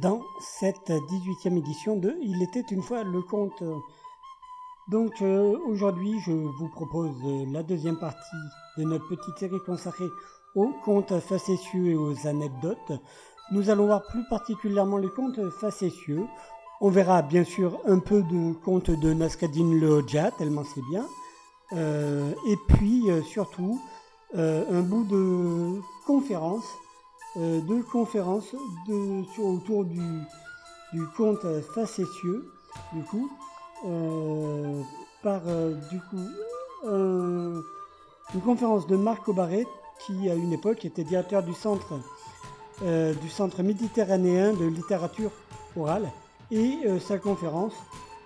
dans cette 18e édition de Il était une fois le conte. Donc euh, aujourd'hui je vous propose euh, la deuxième partie de notre petite série consacrée aux contes facétieux et aux anecdotes. Nous allons voir plus particulièrement les contes facétieux. On verra bien sûr un peu de contes de Nasreddin le Hodja, tellement c'est bien. Euh, et puis surtout un bout de conférence euh, deux conférences sur, autour du, du conte facétieux, du coup, euh, par euh, du coup un- une conférence de Marc Aubaret, qui à une époque était directeur du centre euh, du centre méditerranéen de littérature orale, et euh, sa conférence,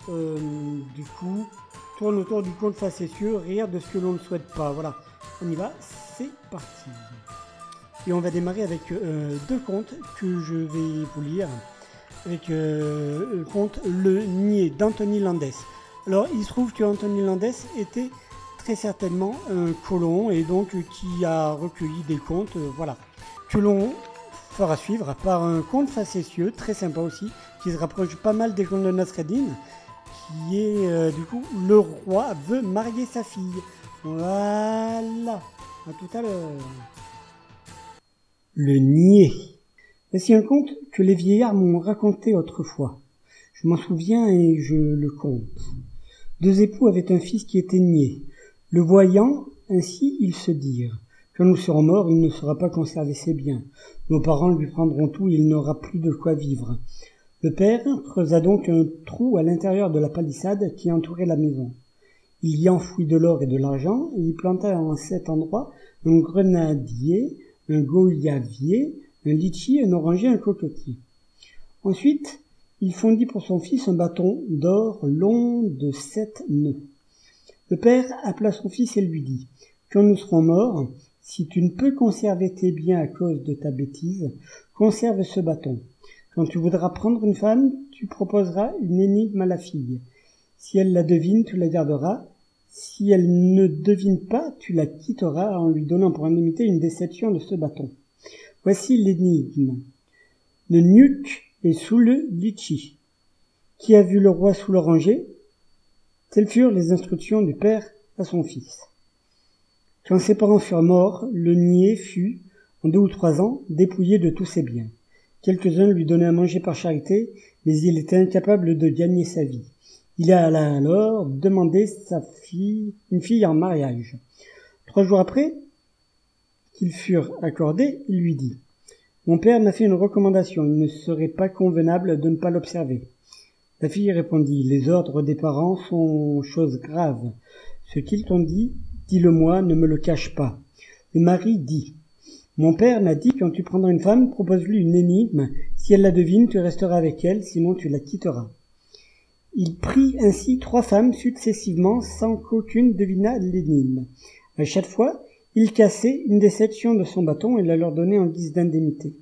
euh, du coup, tourne autour du conte facétieux, rire de ce que l'on ne souhaite pas. Voilà, on y va, c'est parti. Et on va démarrer avec euh, deux contes que je vais vous lire. Avec euh, le conte Le Nier d'Anthony Landès. Alors il se trouve que Anthony Landès était très certainement un colon et donc qui a recueilli des contes, euh, voilà, que l'on fera suivre par un conte facétieux, très sympa aussi, qui se rapproche pas mal des contes de Nasreddin, qui est du coup Le roi veut marier sa fille. Voilà, à tout à l'heure. Le nier. Voici un conte que les vieillards m'ont raconté autrefois. Je m'en souviens et je le conte. Deux époux avaient un fils qui était niais. Le voyant, ainsi ils se dirent. Quand nous serons morts, il ne saura pas conserver ses biens. Nos parents lui prendront tout et il n'aura plus de quoi vivre. Le père creusa donc un trou à l'intérieur de la palissade qui entourait la maison. Il y enfouit de l'or et de l'argent et y planta en cet endroit un grenadier, un goyavier, un litchi, un oranger, un cocotier. Ensuite, il fondit pour son fils un bâton d'or long de sept nœuds. Le père appela son fils et lui dit, Quand nous serons morts, si tu ne peux conserver tes biens à cause de ta bêtise, conserve ce bâton. Quand tu voudras prendre une femme, tu proposeras une énigme à la fille. Si elle la devine, tu la garderas. Si elle ne devine pas, tu la quitteras en lui donnant pour indemnité une déception de ce bâton. Voici l'énigme. Le nuque est sous le litchi. Qui a vu le roi sous l'oranger? Telles furent les instructions du père à son fils. Quand ses parents furent morts, le niais fut, en deux ou trois ans, dépouillé de tous ses biens. Quelques-uns lui donnaient à manger par charité, mais il était incapable de gagner sa vie. Il alla alors demander sa fille, une fille en mariage. Trois jours après qu'ils furent accordés, il lui dit Mon père m'a fait une recommandation, il ne serait pas convenable de ne pas l'observer. La fille répondit Les ordres des parents sont choses graves. Ce qu'ils t'ont dit, Dis-le-moi, ne me le cache pas. Le mari dit, Mon père m'a dit, quand tu prendras une femme, propose-lui une énigme. Si elle la devine, tu resteras avec elle, sinon tu la quitteras. Il prit ainsi trois femmes successivement sans qu'aucune devinât l'énigme. À chaque fois, il cassait une des sections de son bâton et la leur donnait en guise d'indemnité.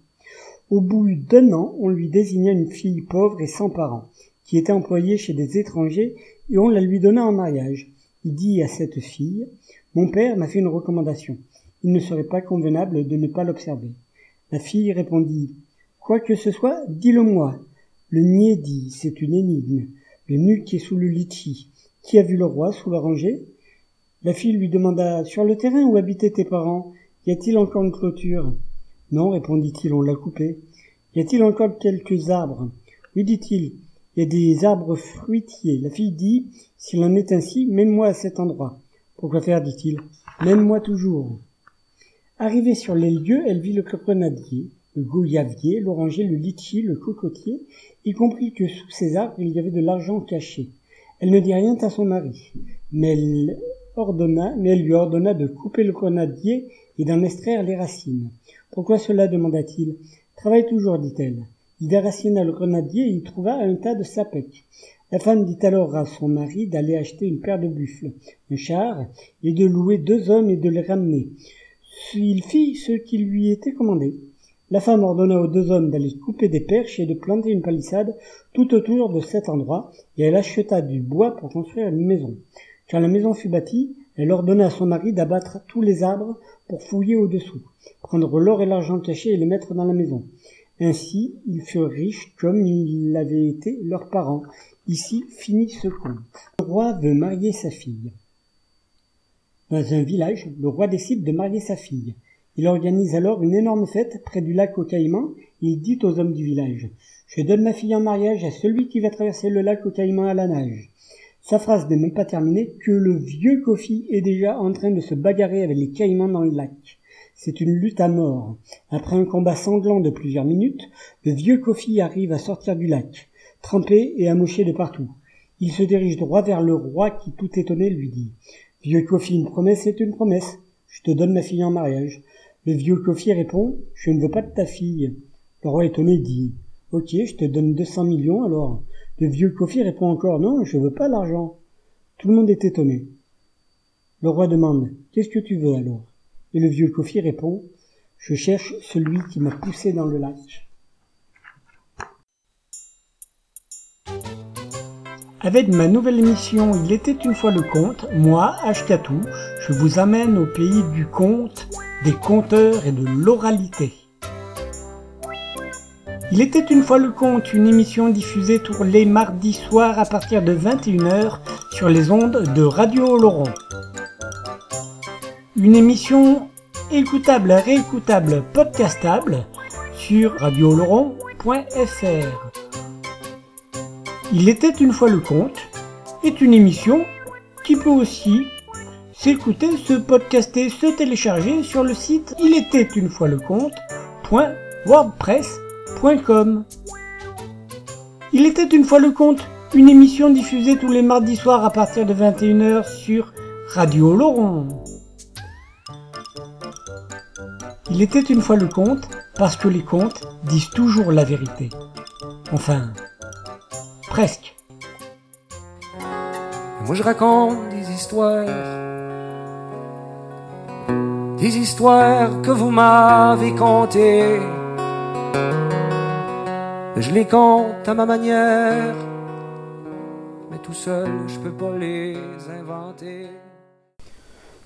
Au bout d'un an, on lui désigna une fille pauvre et sans parents, qui était employée chez des étrangers, et on la lui donna en mariage. Il dit à cette fille, mon père m'a fait une recommandation. Il ne serait pas convenable de ne pas l'observer. La fille répondit, Quoi que ce soit, dis-le-moi. Le niais dit, c'est une énigme. Le nu qui est sous le litchi. Qui a vu le roi sous la rangée? La fille lui demanda, Sur le terrain où habitaient tes parents, y a-t-il encore une clôture? Non, répondit-il, on l'a coupée. Y a-t-il encore quelques arbres? Oui, dit-il, il y a des arbres fruitiers. La fille dit, S'il en est ainsi, mène-moi à cet endroit. Pourquoi faire? dit-il Mène-moi toujours. Arrivée sur les lieux, elle vit le le goyavier, l'oranger, le litchi, le cocotier, y compris que sous ces arbres il y avait de l'argent caché. Elle ne dit rien à son mari, mais elle ordonna, mais elle lui ordonna de couper le grenadier et d'en extraire les racines. Pourquoi cela? demanda-t-il. Travaille toujours, dit-elle. Il déracina le grenadier et y trouva un tas de sapèques. La femme dit alors à son mari d'aller acheter une paire de buffles, un char, et de louer deux hommes et de les ramener. Il fit ce qui lui était commandé. La femme ordonna aux deux hommes d'aller couper des perches et de planter une palissade tout autour de cet endroit, et elle acheta du bois pour construire une maison. Quand la maison fut bâtie, elle ordonna à son mari d'abattre tous les arbres pour fouiller au-dessous, prendre l'or et l'argent cachés et les mettre dans la maison. Ainsi, ils furent riches comme ils l'avaient été leurs parents. Ici finit ce conte. Le roi veut marier sa fille. Dans un village, le roi décide de marier sa fille. Il organise alors une énorme fête près du lac aux Caïmans. Il dit aux hommes du village Je donne ma fille en mariage à celui qui va traverser le lac aux Caïmans à la nage. Sa phrase n'est même pas terminée que le vieux Kofi est déjà en train de se bagarrer avec les caïmans dans le lac. C'est une lutte à mort. Après un combat sanglant de plusieurs minutes, le vieux Kofi arrive à sortir du lac, trempé et amoché de partout. Il se dirige droit vers le roi qui, tout étonné, lui dit Vieux Kofi, une promesse est une promesse. Je te donne ma fille en mariage. Le vieux Kofi répond Je ne veux pas de ta fille. Le roi étonné dit Ok, je te donne 200 millions alors. Le vieux Kofi répond encore Non, je veux pas l'argent. Tout le monde est étonné. Le roi demande Qu'est-ce que tu veux alors? Et le vieux Kofi répond Je cherche celui qui m'a poussé dans le lac. Avec ma nouvelle émission Il était une fois le conte, moi, Ashkatou, je vous amène au pays du conte, des conteurs et de l'oralité. Il était une fois le conte, une émission diffusée tous les mardis soirs à partir de 21h sur les ondes de Radio Oloron. Une émission écoutable, réécoutable, podcastable sur radiooloron.fr. Il était une fois le conte est une émission qui peut aussi s'écouter, se podcaster, se télécharger sur le site il était une fois le conte.wordpress.com. Il était une fois le conte, une émission diffusée tous les mardis soirs à partir de 21h sur Radio Laurent. Il était une fois le conte parce que les contes disent toujours la vérité. Enfin, presque. Moi je raconte des histoires, des histoires que vous m'avez contées. Je les compte à ma manière, mais tout seul je peux pas les inventer.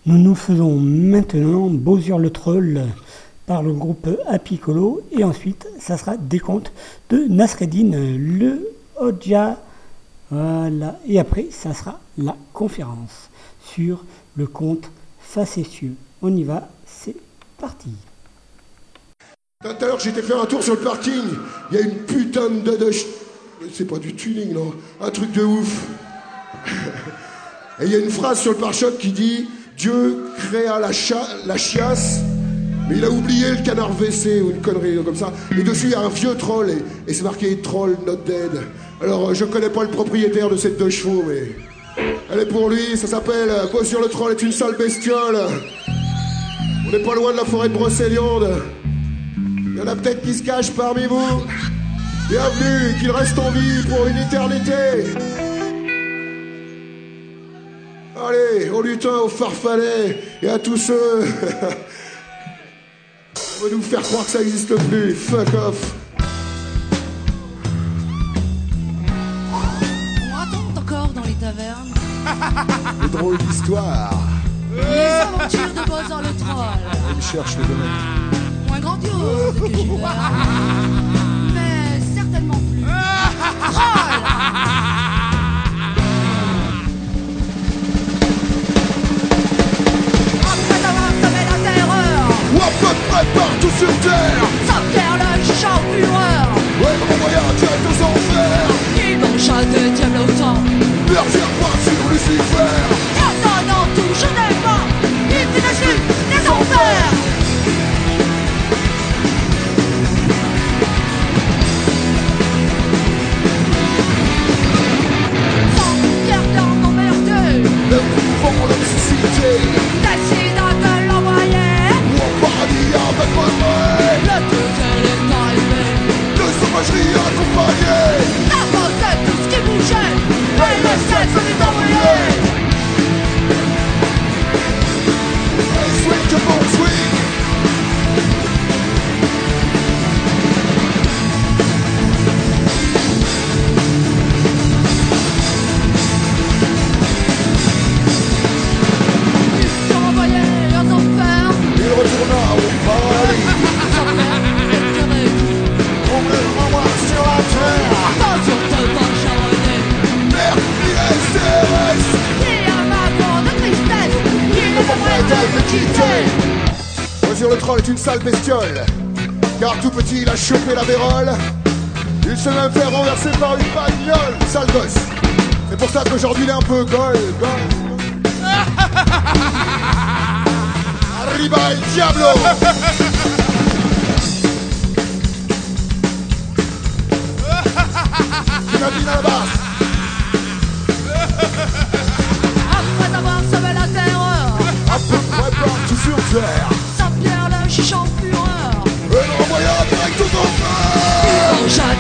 Nous nous faisons maintenant Bowser le Troll par le groupe Apicolo et ensuite ça sera des contes de Nasreddin le Hodja. Voilà. Et après ça sera la conférence sur le conte facétieux. On y va, c'est parti. Tout à l'heure, j'étais faire un tour sur le parking. Il y a une putain de. de c'est pas du tuning, non. Un truc de ouf. Et il y a une phrase sur le pare-choc qui dit Dieu créa la, chiasse, mais il a oublié le canard WC ou une connerie comme ça. Et dessus, il y a un vieux troll, et, c'est marqué Troll not dead. Alors, euh, je connais pas le propriétaire de cette deux chevaux, mais. Elle est pour lui, ça s'appelle Quoi sur le troll est une sale bestiole. On n'est pas loin de la forêt de Brocéliande. Il y en a peut-être qui se cachent parmi vous. Bienvenue, qu'il reste en vie pour une éternité. Allez, au lutin, au farfalet et à tous ceux. On va nous faire croire que ça n'existe plus. Fuck off. On raconte encore dans les tavernes. Les drôles d'histoires. Les aventures de Bowser le troll. On me cherche les domaines moins grandiose que peur, mais certainement plus drôle. Après avoir semé la terreur, Wap près partout sur terre, sans pierre le chant fureur, ouais, renvoya direct aux enfers, il m'en châtait diable autant, berger pas sur Lucifer, paradis avec Le arrivé De sauvagerie accompagnée sale bestiole. Car tout petit il a chopé la vérole. Il s'est même fait renverser par une bagnole Sale gosse. C'est pour ça qu'aujourd'hui il est un peu gol Arriba el diablo. La basse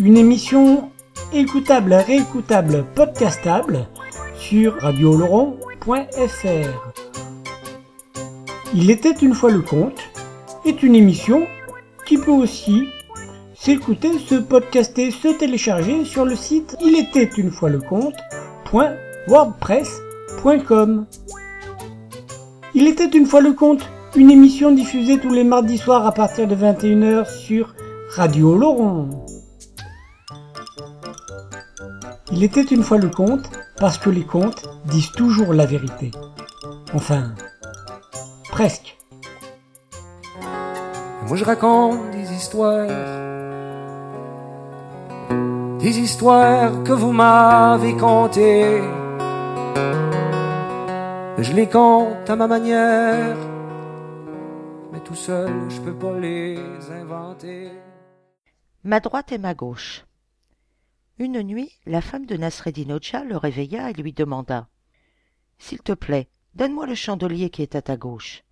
Une émission écoutable, réécoutable, podcastable sur radiooloron.fr. Il était une fois le conte est une émission qui peut aussi s'écouter, se podcaster, se télécharger sur le site il était une fois le conte.wordpress.com. Il était une fois le conte, une émission diffusée tous les mardis soirs à partir de 21h sur Radio Laurent. Il était une fois le conte parce que les contes disent toujours la vérité. Enfin, presque. Moi je raconte des histoires, des histoires que vous m'avez contées. je les compte à ma manière. Mais tout seul, je peux pas les inventer. Ma droite et ma gauche. Une nuit, la femme de Nasreddin le réveilla et lui demanda S'il te plaît, donne-moi le chandelier qui est à ta gauche.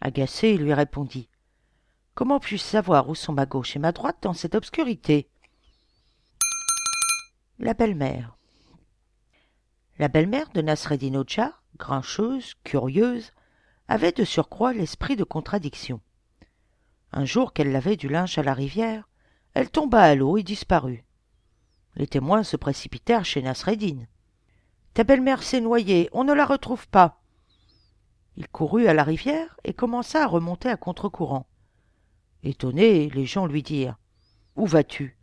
Agacé, il lui répondit Comment puis-je savoir où sont ma gauche et ma droite dans cette obscurité? La belle-mère. La belle-mère de Nasreddin grincheuse, curieuse, avait de surcroît l'esprit de contradiction. Un jour qu'elle lavait du linge à la rivière, elle tomba à l'eau et disparut. Les témoins se précipitèrent chez Nasreddin. Ta belle-mère s'est noyée, on ne la retrouve pas. Il courut à la rivière et commença à remonter à contre-courant. Étonné, les gens lui dirent Où vas-tu?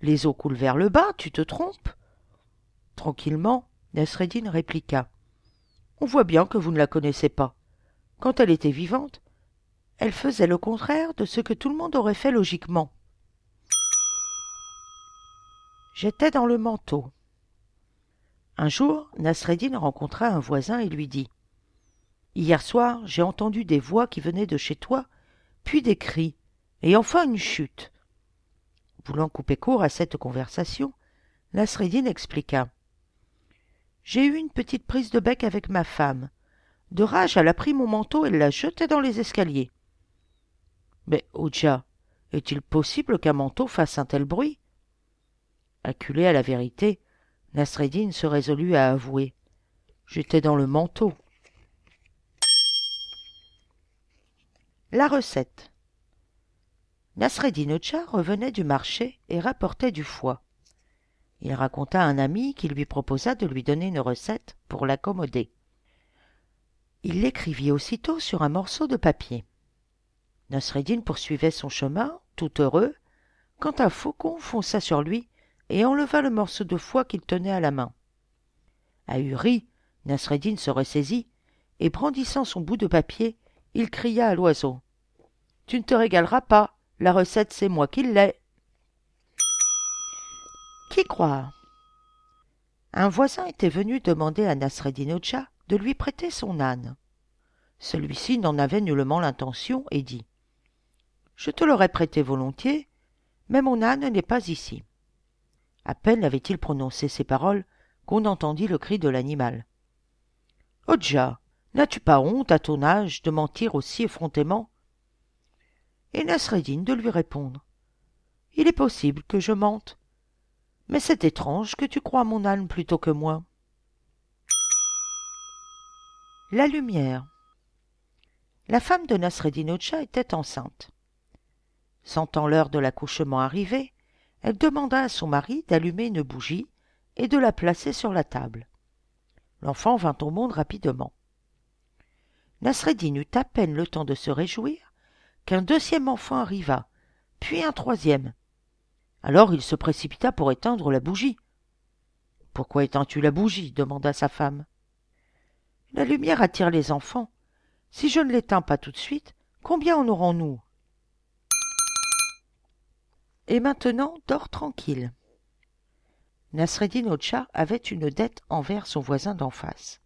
Les eaux coulent vers le bas, tu te trompes Tranquillement, Nasreddin répliqua On voit bien que vous ne la connaissez pas. Quand elle était vivante, elle faisait le contraire de ce que tout le monde aurait fait logiquement. J'étais dans le manteau. Un jour, Nasreddin rencontra un voisin et lui dit Hier soir, j'ai entendu des voix qui venaient de chez toi, puis des cris, et enfin une chute. Voulant couper court à cette conversation, Nasreddin expliqua J'ai eu une petite prise de bec avec ma femme. De rage, elle a pris mon manteau et l'a jeté dans les escaliers. Mais, Oja, est-il possible qu'un manteau fasse un tel bruit? Acculé à la vérité, Nasreddin se résolut à avouer. J'étais dans le manteau. La recette. Nasreddin Ocha revenait du marché et rapportait du foie. Il raconta un ami qui lui proposa de lui donner une recette pour l'accommoder. Il l'écrivit aussitôt sur un morceau de papier. Nasreddin poursuivait son chemin, tout heureux, quand un faucon fonça sur lui et enleva le morceau de foie qu'il tenait à la main. Ahuri, Nasreddin se ressaisit, et brandissant son bout de papier, il cria à l'oiseau. Tu ne te régaleras pas, la recette c'est moi qui l'ai. Qui croire Un voisin était venu demander à Nasreddin Ocha de lui prêter son âne. Celui-ci n'en avait nullement l'intention et dit Je te l'aurais prêté volontiers, mais mon âne n'est pas ici. À peine avait-il prononcé ces paroles qu'on entendit le cri de l'animal. Odja, n'as-tu pas honte à ton âge de mentir aussi effrontément? Et Nasreddin de lui répondre. Il est possible que je mente, mais c'est étrange que tu crois mon âne plutôt que moi. La lumière. La femme de Nasreddin Ocha était enceinte. Sentant l'heure de l'accouchement arriver, elle demanda à son mari d'allumer une bougie et de la placer sur la table. L'enfant vint au monde rapidement. Nasreddin eut à peine le temps de se réjouir qu'un deuxième enfant arriva, puis un troisième. Alors il se précipita pour éteindre la bougie. Pourquoi éteins-tu la bougie? demanda sa femme. La lumière attire les enfants. Si je ne l'éteins pas tout de suite, combien en aurons-nous? Et maintenant dors tranquille. Nasreddin Ocha avait une dette envers son voisin d'en face.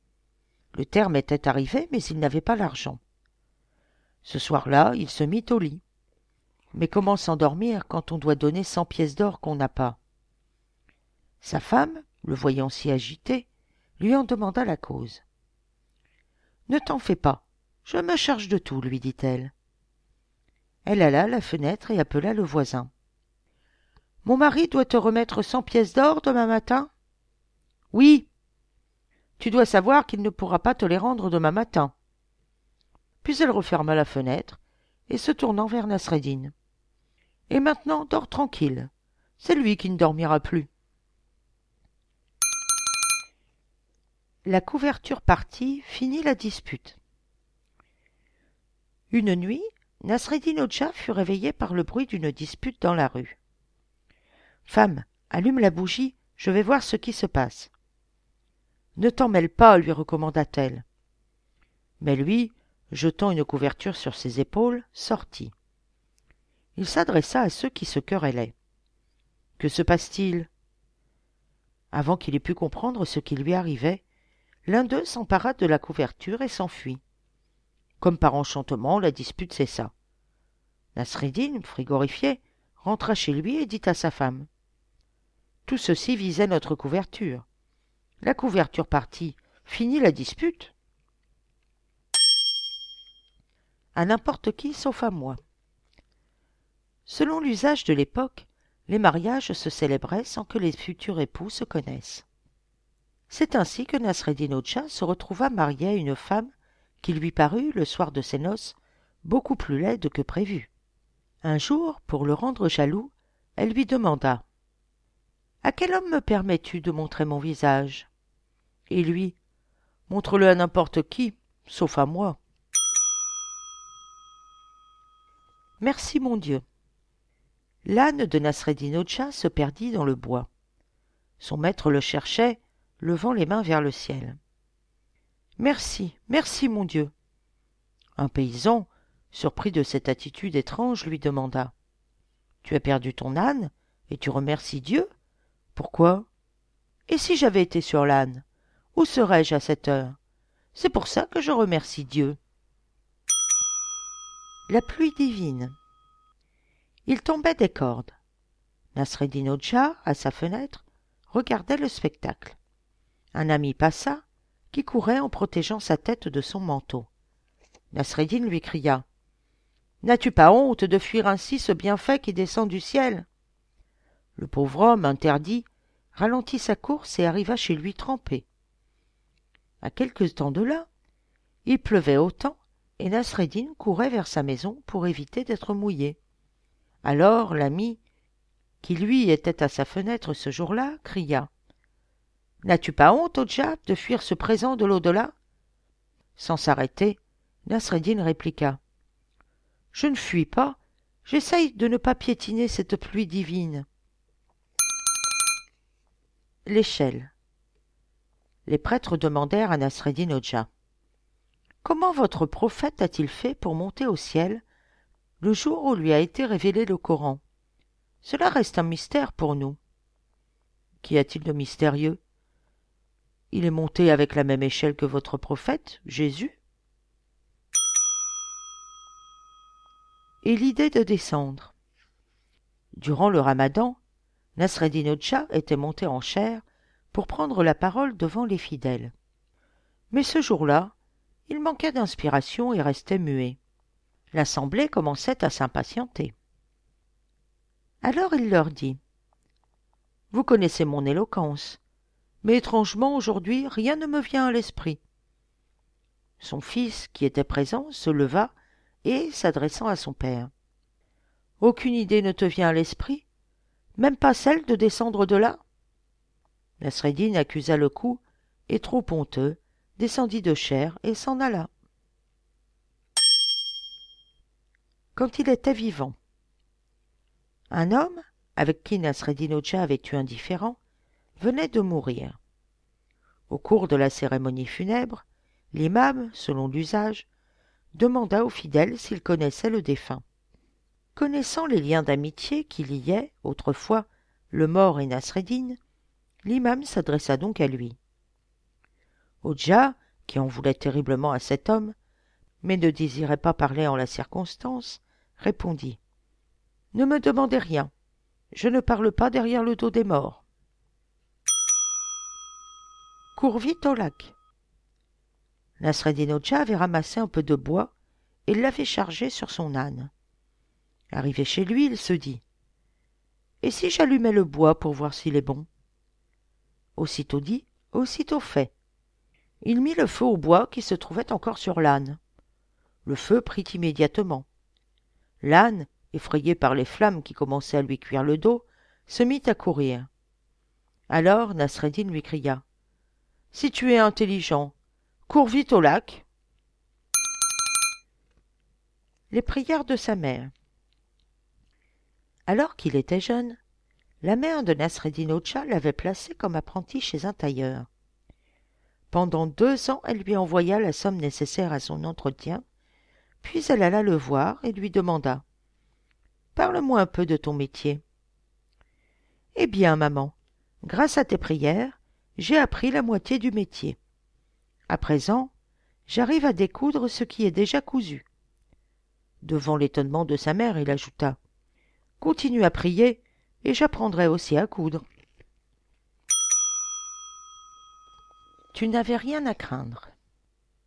Le terme était arrivé, mais il n'avait pas l'argent. Ce soir-là, il se mit au lit. Mais comment s'endormir quand on doit donner cent pièces d'or qu'on n'a pas? Sa femme, le voyant si agité, lui en demanda la cause. Ne t'en fais pas, je me charge de tout, lui dit-elle. Elle alla à la fenêtre et appela le voisin. Mon mari doit te remettre cent pièces d'or demain matin? Oui. Tu dois savoir qu'il ne pourra pas te les rendre demain matin. Puis elle referma la fenêtre et se tournant vers Nasreddin. Et maintenant, dors tranquille. C'est lui qui ne dormira plus. La couverture partie finit la dispute. Une nuit, Nasreddin Ocha fut réveillé par le bruit d'une dispute dans la rue. Femme, allume la bougie, je vais voir ce qui se passe. Ne t'en mêle pas, lui recommanda-t-elle. Mais lui, jetant une couverture sur ses épaules, sortit. Il s'adressa à ceux qui se querellaient. Que se passe-t-il? Avant qu'il ait pu comprendre ce qui lui arrivait, l'un d'eux s'empara de la couverture et s'enfuit. Comme par enchantement, la dispute cessa. Nasreddin, frigorifié, rentra chez lui et dit à sa femme Tout ceci visait notre couverture. La couverture partie, finit la dispute. À n'importe qui sauf à moi. Selon l'usage de l'époque, les mariages se célébraient sans que les futurs époux se connaissent. C'est ainsi que Nasreddin Ocha se retrouva marié à une femme qui lui parut, le soir de ses noces, beaucoup plus laide que prévu. Un jour, pour le rendre jaloux, elle lui demanda À quel homme me permets-tu de montrer mon visage? Et lui Montre-le à n'importe qui, sauf à moi. Merci, mon Dieu. L'âne de Nasreddin Ocha se perdit dans le bois. Son maître le cherchait, levant les mains vers le ciel. Merci, merci, mon Dieu. Un paysan, surpris de cette attitude étrange, lui demanda Tu as perdu ton âne et tu remercies Dieu? Pourquoi? Et si j'avais été sur l'âne? Où serais-je à cette heure? C'est pour ça que je remercie Dieu. La pluie divine. Il tombait des cordes. Nasreddin Ocha, à sa fenêtre, regardait le spectacle. Un ami passa, qui courait en protégeant sa tête de son manteau. Nasreddin lui cria N'as-tu pas honte de fuir ainsi ce bienfait qui descend du ciel? Le pauvre homme, interdit, ralentit sa course et arriva chez lui trempé. À quelque temps de là, il pleuvait autant et Nasreddin courait vers sa maison pour éviter d'être mouillé. Alors l'ami, qui lui était à sa fenêtre ce jour-là, cria N'as-tu pas honte, Odja, de fuir ce présent de l'au-delà? Sans s'arrêter, Nasreddin répliqua Je ne fuis pas, j'essaye de ne pas piétiner cette pluie divine. L'échelle. Les prêtres demandèrent à Nasreddin Odja Comment votre prophète a-t-il fait pour monter au ciel le jour où lui a été révélé le Coran? Cela reste un mystère pour nous. Qu'y a-t-il de mystérieux? Il est monté avec la même échelle que votre prophète, Jésus? Et l'idée de descendre. Durant le ramadan, Nasreddin était monté en chair pour prendre la parole devant les fidèles. Mais ce jour-là, il manquait d'inspiration et restait muet. L'assemblée commençait à s'impatienter. Alors il leur dit Vous connaissez mon éloquence, mais étrangement aujourd'hui rien ne me vient à l'esprit. Son fils, qui était présent, se leva et, s'adressant à son père Aucune idée ne te vient à l'esprit Même pas celle de descendre de là Nasreddin accusa le coup et, trop honteux, descendit de chair et s'en alla. quand il était vivant. Un homme, avec qui Nasreddin Ocha avait eu un différend, venait de mourir. Au cours de la cérémonie funèbre, l'imam, selon l'usage, demanda aux fidèles s'ils connaissaient le défunt. Connaissant les liens d'amitié qui liaient, autrefois, le mort et Nasreddin, l'imam s'adressa donc à lui. Odja, qui en voulait terriblement à cet homme, mais ne désirait pas parler en la circonstance, répondit Ne me demandez rien. Je ne parle pas derrière le dos des morts. Cours vite au lac. Nasreddin Ocha avait ramassé un peu de bois et l'avait chargé sur son âne. Arrivé chez lui, il se dit Et si j'allumais le bois pour voir s'il est bon? Aussitôt dit, aussitôt fait. Il mit le feu au bois qui se trouvait encore sur l'âne. Le feu prit immédiatement. L'âne, effrayé par les flammes qui commençaient à lui cuire le dos, se mit à courir. Alors Nasreddin lui cria Si tu es intelligent, cours vite au lac. Les prières de sa mère. Alors qu'il était jeune, la mère de Nasreddin Ocha l'avait placé comme apprenti chez un tailleur. Pendant deux ans, elle lui envoya la somme nécessaire à son entretien puis elle alla le voir et lui demanda Parle-moi un peu de ton métier. Eh bien, maman, grâce à tes prières, j'ai appris la moitié du métier. À présent, j'arrive à découdre ce qui est déjà cousu. Devant l'étonnement de sa mère, il ajouta Continue à prier, et j'apprendrai aussi à coudre. Tu n'avais rien à craindre.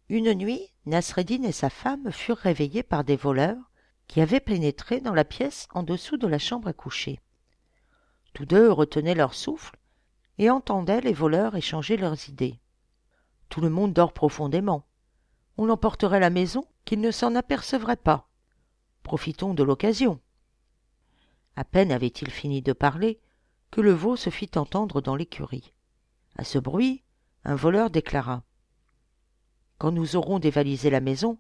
Une nuit, Nasreddin et sa femme furent réveillés par des voleurs qui avaient pénétré dans la pièce en dessous de la chambre à coucher. Tous deux retenaient leur souffle et entendaient les voleurs échanger leurs idées. Tout le monde dort profondément. On emporterait la maison qu'ils ne s'en apercevraient pas. Profitons de l'occasion. À peine avait-il fini de parler que le veau se fit entendre dans l'écurie. À ce bruit, un voleur déclara Quand nous aurons dévalisé la maison,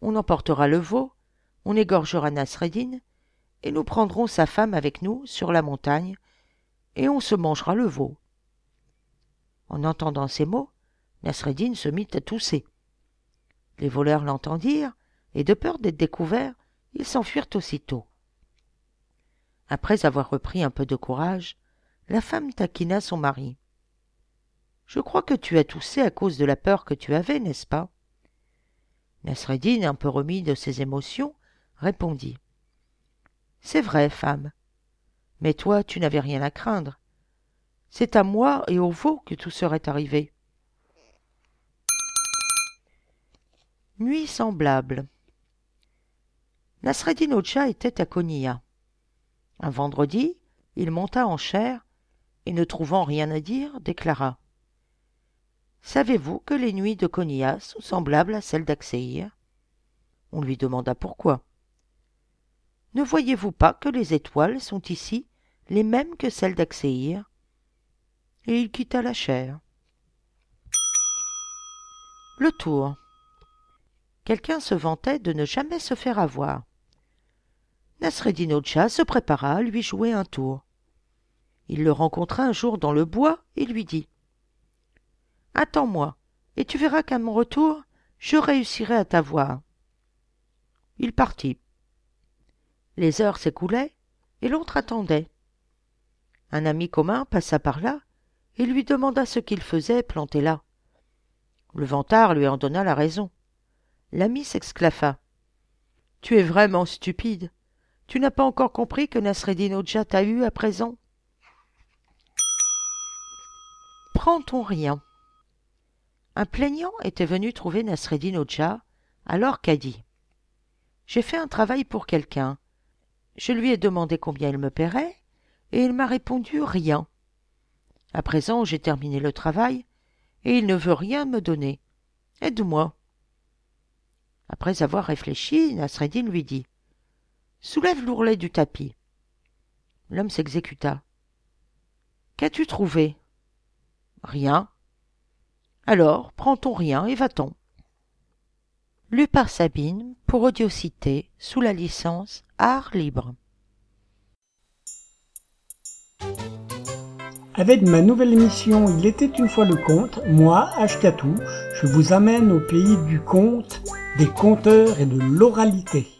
on emportera le veau, on égorgera Nasreddin, et nous prendrons sa femme avec nous sur la montagne, et on se mangera le veau. En entendant ces mots, Nasreddin se mit à tousser. Les voleurs l'entendirent, et de peur d'être découverts, ils s'enfuirent aussitôt. Après avoir repris un peu de courage, la femme taquina son mari. Je crois que tu as toussé à cause de la peur que tu avais, n'est-ce pas? Nasreddin, un peu remis de ses émotions, répondit. C'est vrai, femme. Mais toi, tu n'avais rien à craindre. C'est à moi et au veau que tout serait arrivé. Nuit semblable. Nasreddin Ocha était à Konya. Un vendredi, il monta en chair et, ne trouvant rien à dire, déclara Savez-vous que les nuits de Konya sont semblables à celles d'Axeir On lui demanda pourquoi. Ne voyez-vous pas que les étoiles sont ici les mêmes que celles d'Axeir Et il quitta la chair. Le tour. Quelqu'un se vantait de ne jamais se faire avoir. Nasreddin se prépara à lui jouer un tour. Il le rencontra un jour dans le bois et lui dit Attends-moi, et tu verras qu'à mon retour, je réussirai à t'avoir. Il partit. Les heures s'écoulaient, et l'autre attendait. Un ami commun passa par là et lui demanda ce qu'il faisait planté là. Le vantard lui en donna la raison. L'ami s'exclaffa. Tu es vraiment stupide. Tu n'as pas encore compris que Nasreddin Oja t'a eu à présent? Prends ton rien. Un plaignant était venu trouver Nasreddin Oja, alors qu'a dit J'ai fait un travail pour quelqu'un. Je lui ai demandé combien il me paierait, et il m'a répondu rien. À présent, j'ai terminé le travail, et il ne veut rien me donner. Aide-moi. Après avoir réfléchi, Nasreddin lui dit Soulève l'ourlet du tapis. L'homme s'exécuta. Qu'as-tu trouvé? Rien. Alors, prends ton rien et va-t'en. Lu par Sabine pour Audiocité sous la licence Art Libre. Avec ma nouvelle émission Il était une fois le conte, moi, Ashkatou, je vous amène au pays du conte, des conteurs et de l'oralité.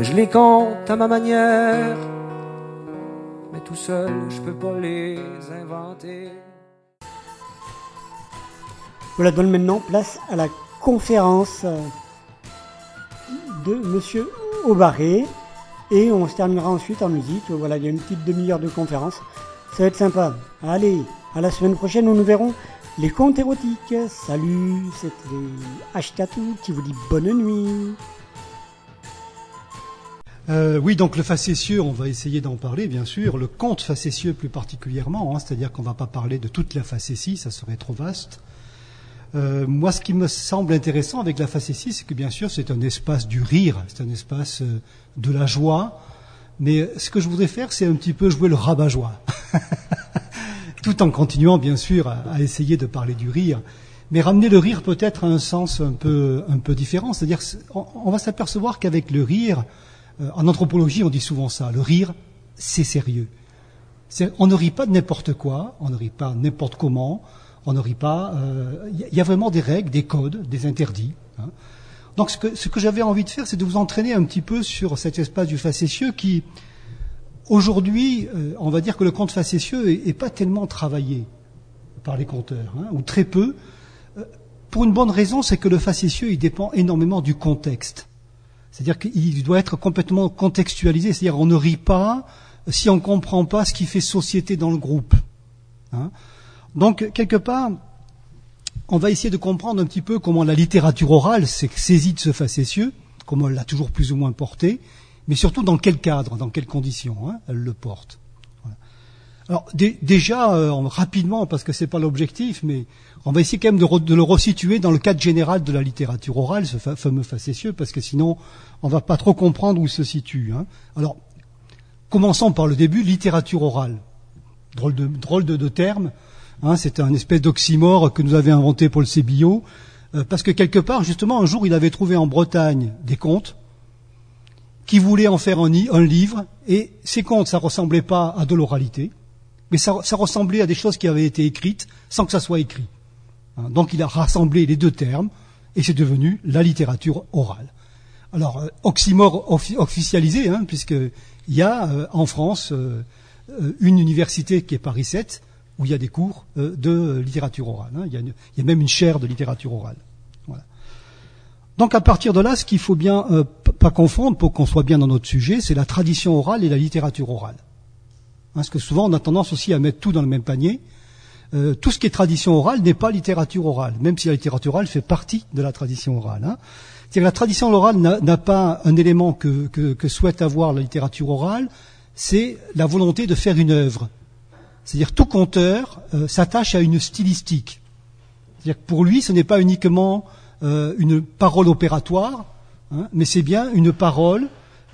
Je les compte à ma manière, mais tout seul je peux pas les inventer. Voilà, donne maintenant place à la conférence de Monsieur Aubaré. Et on se terminera ensuite en musique. Voilà, il y a une petite demi-heure de conférence. Ça va être sympa. Allez, à la semaine prochaine où nous verrons les contes érotiques. Salut, c'est Ashkatou qui vous dit bonne nuit. Euh, oui, donc le facétieux, on va essayer d'en parler, bien sûr. Le conte facétieux plus particulièrement, hein, c'est-à-dire qu'on ne va pas parler de toute la facétie, ça serait trop vaste. Euh, moi, ce qui me semble intéressant avec la facétie, c'est que bien sûr, c'est un espace du rire, c'est un espace euh, de la joie. Mais ce que je voudrais faire, c'est un petit peu jouer le rabat-joie. Tout en continuant, bien sûr, à, essayer de parler du rire. Mais ramener le rire peut-être à un sens un peu, un peu différent. C'est-à-dire, on va s'apercevoir qu'avec le rire, en anthropologie, on dit souvent ça. Le rire, c'est sérieux. On ne rit pas de n'importe quoi, on ne rit pas n'importe comment, on ne rit pas. Il euh, y, a vraiment des règles, des codes, des interdits. Hein. Donc ce que, ce que j'avais envie de faire, c'est de vous entraîner un petit peu sur cet espace du facétieux qui, aujourd'hui, euh, on va dire que le conte facétieux est, pas tellement travaillé par les conteurs, hein, ou très peu. pour une bonne raison, c'est que le facétieux, il dépend énormément du contexte. C'est-à-dire qu'il doit être complètement contextualisé. C'est-à-dire on ne rit pas si on ne comprend pas ce qui fait société dans le groupe. Hein. Donc, quelque part, on va essayer de comprendre un petit peu comment la littérature orale s'est saisie de ce facétieux, comment elle l'a toujours plus ou moins porté, mais surtout dans quel cadre, dans quelles conditions hein, elle le porte. Alors déjà, euh, rapidement, parce que ce n'est pas l'objectif, mais on va essayer quand même de, le resituer dans le cadre général de la littérature orale, ce fameux facétieux, parce que sinon, on va pas trop comprendre où se situe. Hein. Alors, commençons par le début, littérature orale. Drôle de, drôle de, terme. Hein, c'est un espèce d'oxymore que nous avions inventé le CBio, euh, parce que quelque part, justement, un jour, il avait trouvé en Bretagne des contes qui voulaient en faire un, un livre, et ces contes, ça ressemblait pas à de l'oralité mais ça, ressemblait à des choses qui avaient été écrites sans que ça soit écrit. Hein, donc il a rassemblé les deux termes et c'est devenu la littérature orale. Alors, euh, oxymore officialisé, hein, puisqu'il y a euh, en France euh, une université qui est Paris 7, où il y a des cours de littérature orale. Hein. il, y a même une chaire de littérature orale. Voilà. Donc à partir de là, ce qu'il faut bien pas confondre pour qu'on soit bien dans notre sujet, c'est la tradition orale et la littérature orale. Parce que souvent, on a tendance aussi à mettre tout dans le même panier. Euh, tout ce qui est tradition orale n'est pas littérature orale, même si la littérature orale fait partie de la tradition orale. Hein. C'est-à-dire que la tradition orale n'a pas un élément que, souhaite avoir la littérature orale, c'est la volonté de faire une œuvre. C'est-à-dire tout conteur euh, s'attache à une stylistique. C'est-à-dire que pour lui, ce n'est pas uniquement euh, une parole opératoire, hein, mais c'est bien une parole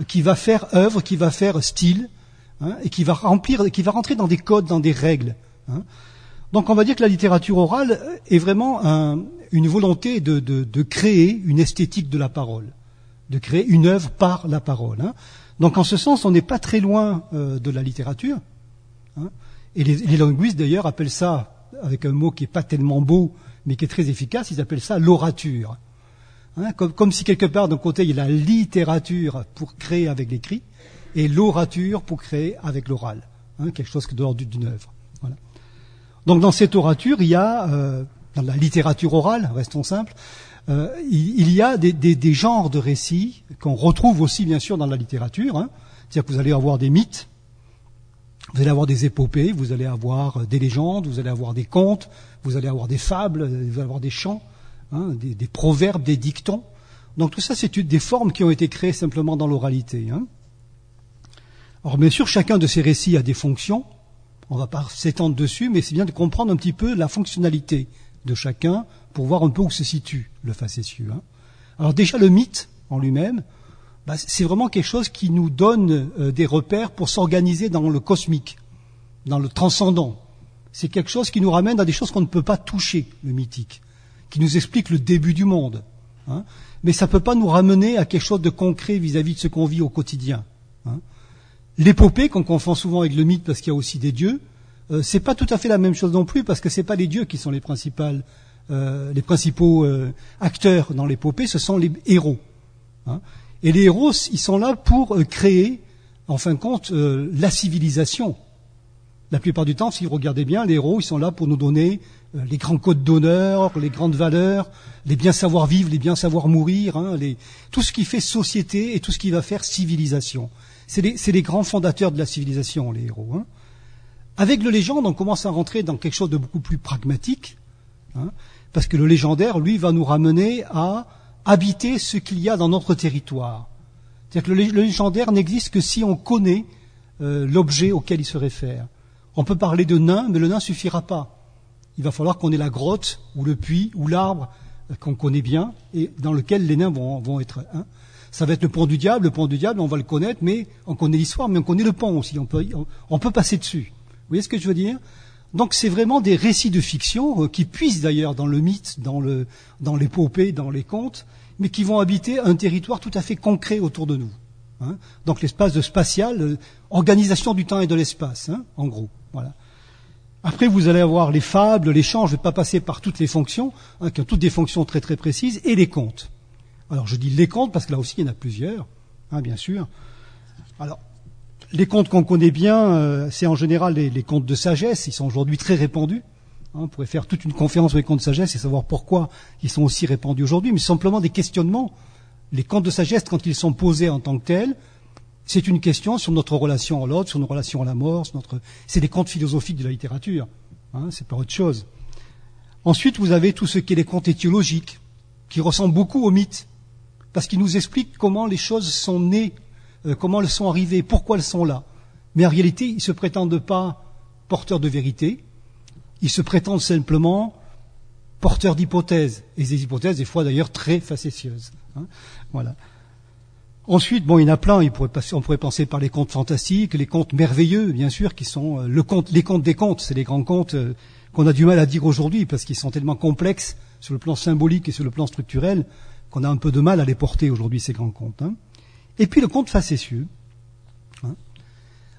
qui va faire œuvre, qui va faire style, Hein, et qui va remplir, qui va rentrer dans des codes, dans des règles. Hein. Donc on va dire que la littérature orale est vraiment une volonté de, créer une esthétique de la parole, de créer une œuvre par la parole. Hein. Donc en ce sens, on n'est pas très loin euh, de la littérature. Et les, linguistes d'ailleurs appellent ça, avec un mot qui n'est pas tellement beau, mais qui est très efficace, ils appellent ça l'orature. Comme, comme, si quelque part d'un côté il y a la littérature pour créer avec l'écrit, et l'orature pour créer avec l'oral, hein, quelque chose de l'ordre d'une œuvre. Voilà. Donc dans cette orature, il y a, euh, dans la littérature orale, restons simples, euh, il, y a des, des, des, genres de récits qu'on retrouve aussi bien sûr dans la littérature. Hein. C'est-à-dire que vous allez avoir des mythes, vous allez avoir des épopées, vous allez avoir des légendes, vous allez avoir des contes, vous allez avoir des fables, vous allez avoir des chants, hein, des, des, proverbes, des dictons. Donc tout ça, c'est des formes qui ont été créées simplement dans l'oralité. Hein. Alors bien sûr, chacun de ces récits a des fonctions. On ne va pas s'étendre dessus, mais c'est bien de comprendre un petit peu la fonctionnalité de chacun pour voir un peu où se situe le facétieux. Hein. Alors déjà, le mythe en lui-même, bah, c'est vraiment quelque chose qui nous donne euh, des repères pour s'organiser dans le cosmique, dans le transcendant. C'est quelque chose qui nous ramène à des choses qu'on ne peut pas toucher, le mythique, qui nous explique le début du monde. Hein. Mais ça ne peut pas nous ramener à quelque chose de concret vis-à-vis de ce qu'on vit au quotidien. L'épopée, qu'on confond souvent avec le mythe parce qu'il y a aussi des dieux, euh, c'est pas tout à fait la même chose non plus parce que c'est pas les dieux qui sont les principales, euh, les principaux euh, acteurs dans l'épopée, ce sont les héros. Hein. Et les héros, ils sont là pour euh, créer, en fin de compte, la civilisation. La plupart du temps, si vous regardez bien, les héros, ils sont là pour nous donner les grands codes d'honneur, les grandes valeurs, les bien savoir vivre, les bien savoir mourir, hein, tout ce qui fait société et tout ce qui va faire civilisation. C'est les, grands fondateurs de la civilisation, les héros. Hein. Avec le légende, on commence à rentrer dans quelque chose de beaucoup plus pragmatique. Hein, parce que le légendaire, lui, va nous ramener à habiter ce qu'il y a dans notre territoire. C'est-à-dire que le, légendaire n'existe que si on connaît euh, l'objet auquel il se réfère. On peut parler de nain, mais le nain suffira pas. Il va falloir qu'on ait la grotte, ou le puits, ou l'arbre euh, qu'on connaît bien, et dans lequel les nains vont, être. Ça va être le pont du diable. Le pont du diable, on va le connaître, mais on connaît l'histoire, mais on connaît le pont aussi. On peut, on peut passer dessus. Vous voyez ce que je veux dire? Donc c'est vraiment des récits de fiction euh, qui puissent d'ailleurs dans le mythe, dans le dans l'épopée, dans les contes, mais qui vont habiter un territoire tout à fait concret autour de nous. Hein. Donc l'espace de spatial, euh, organisation du temps et de l'espace, hein, en gros. Voilà. Après, vous allez avoir les fables, les chants. Je ne vais pas passer par toutes les fonctions, hein, qui ont toutes des fonctions très très précises, et les contes. Alors je dis les contes parce que là aussi il y en a plusieurs, hein, bien sûr. Alors les contes qu'on connaît bien, euh, c'est en général les, contes de sagesse. Ils sont aujourd'hui très répandus. Hein, on pourrait faire toute une conférence sur les contes de sagesse et savoir pourquoi ils sont aussi répandus aujourd'hui, mais simplement des questionnements. Les contes de sagesse, quand ils sont posés en tant que tels, c'est une question sur notre relation à l'autre, sur nos relations à la mort. C'est des contes philosophiques de la littérature. Hein, c'est pas autre chose. Ensuite, vous avez tout ce qui est les contes étiologiques, qui ressemblent beaucoup aux mythes, parce qu'ils nous expliquent comment les choses sont nées euh, comment elles sont arrivées, pourquoi elles sont là. Mais en réalité, ils ne se prétendent pas porteurs de vérité, ils se prétendent simplement porteurs d'hypothèses, et des hypothèses des fois d'ailleurs très facétieuses. Hein. voilà. Ensuite, bon, il y en a plein. on pourrait penser par les contes fantastiques, les contes merveilleux, bien sûr, qui sont euh, les contes des contes. C'est les grands contes euh, qu'on a du mal à dire aujourd'hui parce qu'ils sont tellement complexes sur le plan symbolique et sur le plan structurel qu'on a un peu de mal à les porter aujourd'hui ces grands contes. Hein. Et puis le conte facétieux. Hein.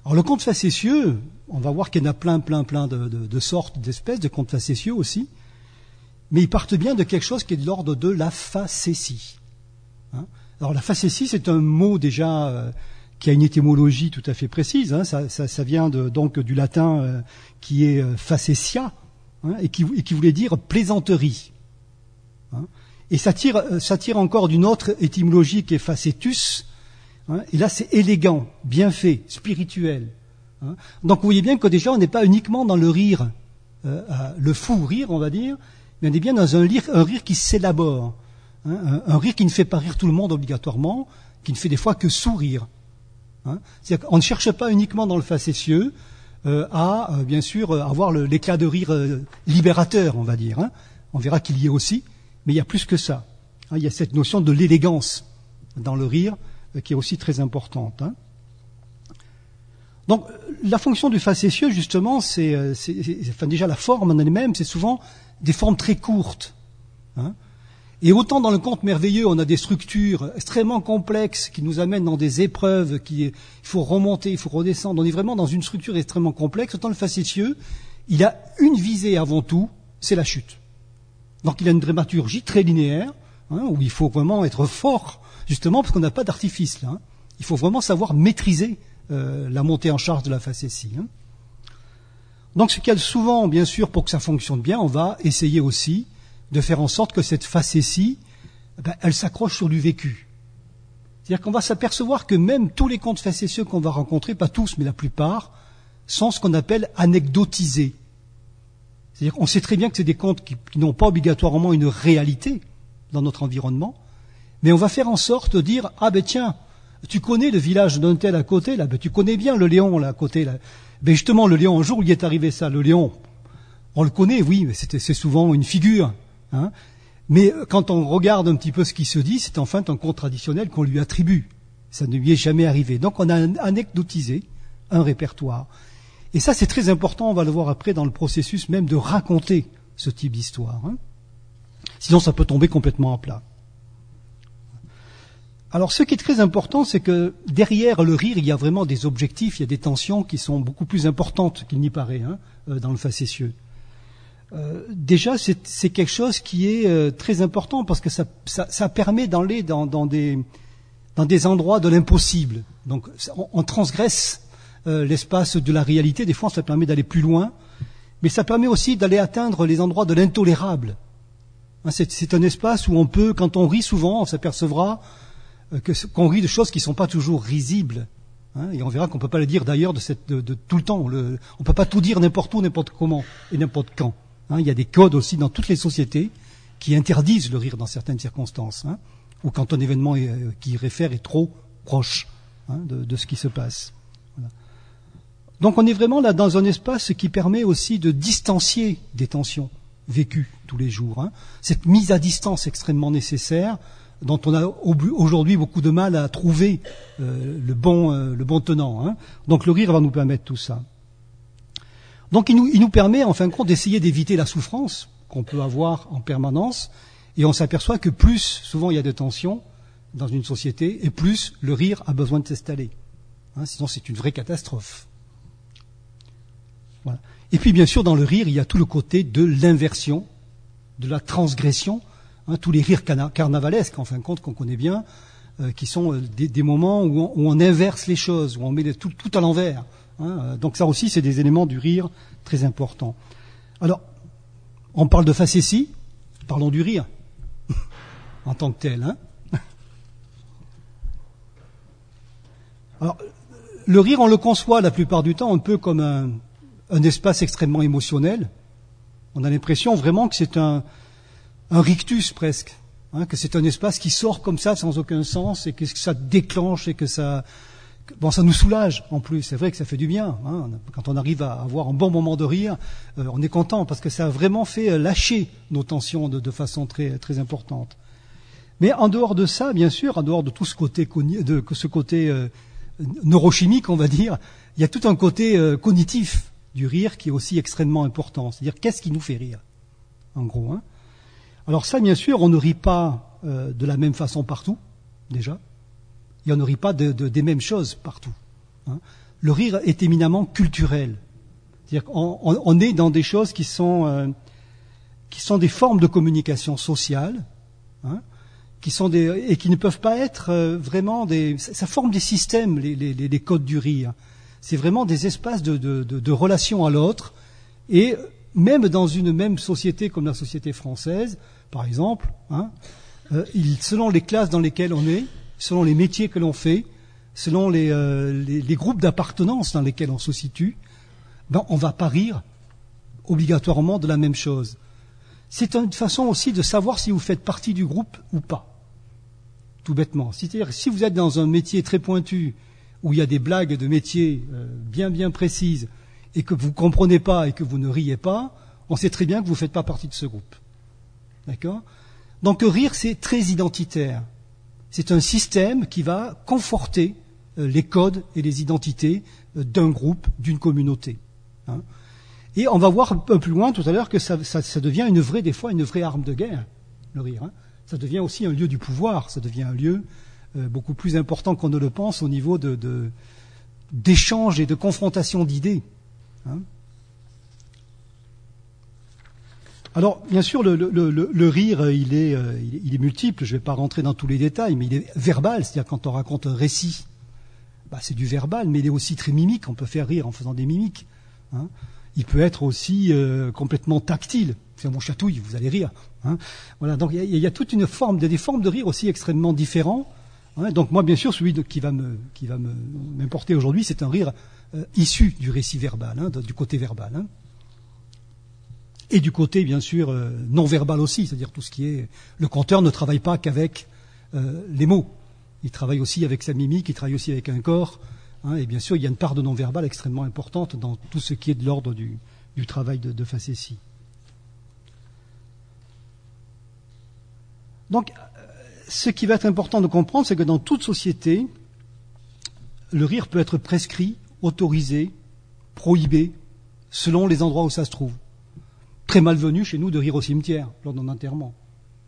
Alors le conte facétieux, on va voir qu'il y en a plein, plein, plein de, sortes, d'espèces de contes facétieux aussi, mais ils partent bien de quelque chose qui est de l'ordre de la facétie. Hein. Alors la facétie, c'est un mot déjà euh, qui a une étymologie tout à fait précise. Ça, vient donc du latin euh, qui est euh, facétia et, qui, voulait dire plaisanterie. Et ça tire, ça tire encore d'une autre étymologie qui est facétus, Hein, et là, c'est élégant, bien fait, spirituel. Hein. Donc vous voyez bien que déjà, on n'est pas uniquement dans le rire, euh, le fou rire, on va dire, mais on est bien dans un rire, qui s'élabore. Hein, un, rire qui ne fait pas rire tout le monde obligatoirement, qui ne fait des fois que sourire. C'est-à-dire ne cherche pas uniquement dans le facétieux euh, à, euh, bien sûr, avoir l'éclat de rire libérateur, on va dire. On verra qu'il y est aussi, mais il y a plus que ça. il y a cette notion de l'élégance dans le rire, euh, qui est aussi très importante. Hein. Donc, la fonction du facétieux, justement, c'est, euh, déjà la forme en elle-même, c'est souvent des formes très courtes. Hein. Et autant dans le conte merveilleux, on a des structures extrêmement complexes qui nous amènent dans des épreuves, qui, il faut remonter, il faut redescendre. On est vraiment dans une structure extrêmement complexe. Autant le facétieux, il a une visée avant tout, c'est la chute. Donc il a une dramaturgie très linéaire, hein, où il faut vraiment être fort justement parce qu'on n'a pas d'artifice là. Hein. Il faut vraiment savoir maîtriser euh, la montée en charge de la facétie. Hein. Donc ce qu'il y a souvent, bien sûr, pour que ça fonctionne bien, on va essayer aussi de faire en sorte que cette facétie, eh ben, s'accroche sur du vécu. C'est-à-dire qu'on va s'apercevoir que même tous les contes facétieux qu'on va rencontrer, pas tous, mais la plupart, sont ce qu'on appelle anecdotisés. C'est-à-dire sait très bien que c'est des contes qui n'ont pas obligatoirement une réalité dans notre environnement, mais on va faire en sorte de dire ah ben tiens, tu connais le village d'un tel à côté là, ben tu connais bien le Léon là à côté là. Ben justement le Léon, un jour il est arrivé ça, le Léon, on le connaît, oui, mais c'est souvent une figure. Hein. Mais quand on regarde un petit peu ce qui se dit, c'est enfin un conte traditionnel qu'on lui attribue. Ça ne lui est jamais arrivé. Donc on a anecdotisé un répertoire. Et ça c'est très important, on va le voir après dans le processus même de raconter ce type d'histoire. Hein. Sinon ça peut tomber complètement à plat. Alors ce qui est très important, c'est que derrière le rire, il y a vraiment des objectifs, il y a des tensions qui sont beaucoup plus importantes qu'il n'y paraît hein, euh, dans le facétieux. Euh, déjà, c'est quelque chose qui est euh, très important parce que ça, permet d'aller dans, dans, des, dans des endroits de l'impossible. Donc on, transgresse l'espace de la réalité, des fois ça permet d'aller plus loin, mais ça permet aussi d'aller atteindre les endroits de l'intolérable. Hein, c'est un espace où on peut, quand on rit souvent, on s'apercevra euh, qu'on rit de choses qui ne sont pas toujours risibles. Hein, et on verra qu'on ne peut pas le dire d'ailleurs de, tout le temps. on ne peut pas tout dire n'importe où, n'importe comment et n'importe quand. Hein, il y a des codes aussi dans toutes les sociétés qui interdisent le rire dans certaines circonstances, ou quand un événement euh, qui réfère est trop proche de, ce qui se passe. Donc on est vraiment là dans un espace qui permet aussi de distancier des tensions vécues tous les jours. Cette mise à distance extrêmement nécessaire dont on a aujourd'hui beaucoup de mal à trouver euh, le, bon, euh, le bon tenant. Donc le rire va nous permettre tout ça. Donc il nous, il nous permet en fin de compte d'essayer d'éviter la souffrance qu'on peut avoir en permanence, et on s'aperçoit que plus souvent il y a de tensions dans une société, et plus le rire a besoin de s'installer. Hein, sinon c'est une vraie catastrophe. Voilà. Et puis bien sûr dans le rire il y a tout le côté de l'inversion, de la transgression, hein, tous les rires carnavalesques en fin de compte qu'on connaît bien, euh, qui sont euh, des, moments où on, inverse les choses, où on met tout, tout à l'envers. Hein, euh, donc ça aussi, c'est des éléments du rire très importants. Alors, on parle de facétie, parlons du rire, en tant que tel. Hein Alors, le rire, on le conçoit la plupart du temps un peu comme un, espace extrêmement émotionnel. On a l'impression vraiment que c'est un, rictus presque, hein, que c'est un espace qui sort comme ça sans aucun sens et que ça déclenche et que ça, Bon, ça nous soulage en plus. C'est vrai que ça fait du bien. Hein. Quand on arrive à avoir un bon moment de rire, euh, on est content parce que ça a vraiment fait euh, lâcher nos tensions de, façon très, très importante. Mais en dehors de ça, bien sûr, en dehors de tout ce côté, de, ce côté euh, neurochimique, on va dire, il y a tout un côté cognitif du rire qui est aussi extrêmement important. C'est-à-dire qu'est-ce qui nous fait rire, en gros. Hein? Alors ça, bien sûr, on ne rit pas de la même façon partout, déjà il n'y en aurait pas des mêmes choses partout. Hein. Le rire est éminemment culturel. C'est-à-dire qu'on on, est dans des choses qui sont, euh, qui sont des formes de communication sociale, hein, qui sont et qui ne peuvent pas être euh, vraiment. Ça forme des systèmes, les codes du rire. C'est vraiment des espaces de, relation à l'autre. Et même dans une même société comme la société française, par exemple, hein, euh, selon les classes dans lesquelles on est, selon les métiers que l'on fait, selon euh, les, groupes d'appartenance dans lesquels on se situe, ben, on va pas rire obligatoirement de la même chose. C'est une façon aussi de savoir si vous faites partie du groupe ou pas. Tout bêtement. C'est-à-dire, si vous êtes dans un métier très pointu, où il y a des blagues de métier euh, bien bien précises, et que vous ne comprenez pas et que vous ne riez pas, on sait très bien que vous ne faites pas partie de ce groupe. D'accord? Donc rire, c'est très identitaire c'est un système qui va conforter euh, les codes et les identités euh, d'un groupe, d'une communauté. Hein. Et on va voir un peu plus loin tout à l'heure que ça, devient une vraie, des fois, une vraie arme de guerre, le rire. Hein. Ça devient aussi un lieu du pouvoir, ça devient un lieu beaucoup plus important qu'on ne le pense au niveau d'échange et de confrontation d'idées. Hein. Alors, bien sûr, le, rire, euh, il est, il est, multiple. Je ne vais pas rentrer dans tous les détails, mais il est verbal. C'est-à-dire quand on raconte un récit, bah, c'est du verbal, mais il est aussi très mimique. On peut faire rire en faisant des mimiques. Hein. Il peut être aussi euh, complètement tactile. C'est mon chatouille, vous allez rire. Hein. Voilà. Donc il y, a toute une forme, des formes de rire aussi extrêmement différentes. Hein. Donc moi, bien sûr, celui qui va me, qui va m'importer aujourd'hui, c'est un rire euh, issu du récit verbal, du côté verbal et du côté bien sûr euh, non verbal aussi, c'est-à-dire tout ce qui est le conteur ne travaille pas qu'avec euh, les mots, il travaille aussi avec sa mimique, il travaille aussi avec un corps, hein, et bien sûr il y a une part de non verbal extrêmement importante dans tout ce qui est de l'ordre du, travail de, de facétie. Donc, ce qui va être important de comprendre, c'est que dans toute société, le rire peut être prescrit, autorisé, prohibé, selon les endroits où ça se trouve très malvenu chez nous de rire au cimetière lors d'un enterrement.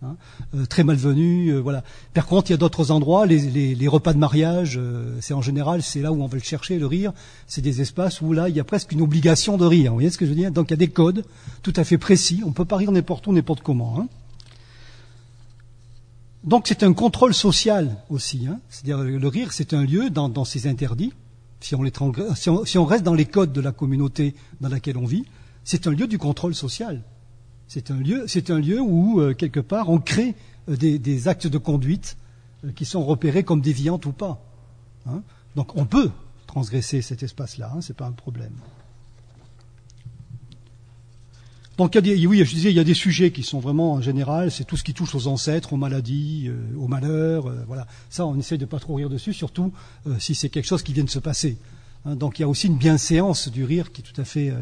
Hein. Euh, très malvenu, euh, voilà. Par contre, il y a d'autres endroits, les, repas de mariage, euh, c'est en général, c'est là où on va le chercher, le rire. C'est des espaces où là, il y a presque une obligation de rire. Vous voyez ce que je veux dire? Donc il y a des codes tout à fait précis. On ne peut pas rire n'importe où, n'importe comment. Hein. Donc c'est un contrôle social aussi. Hein. C'est-à-dire le rire, c'est un lieu dans, ses interdits. Si on, reste dans les codes de la communauté dans laquelle on vit, c'est un lieu du contrôle social. C'est un lieu, où, euh, quelque part, on crée euh, des, actes de conduite euh, qui sont repérés comme déviants ou pas. Hein. Donc on peut transgresser cet espace-là, hein, ce n'est pas un problème. Donc il y a des, oui, je disais, il y a des sujets qui sont vraiment en général, c'est tout ce qui touche aux ancêtres, aux maladies, euh, aux malheurs, euh, voilà. Ça, on essaie de pas trop rire dessus, surtout euh, si c'est quelque chose qui vient de se passer. Hein. donc il y a aussi une bienséance du rire qui est tout à fait,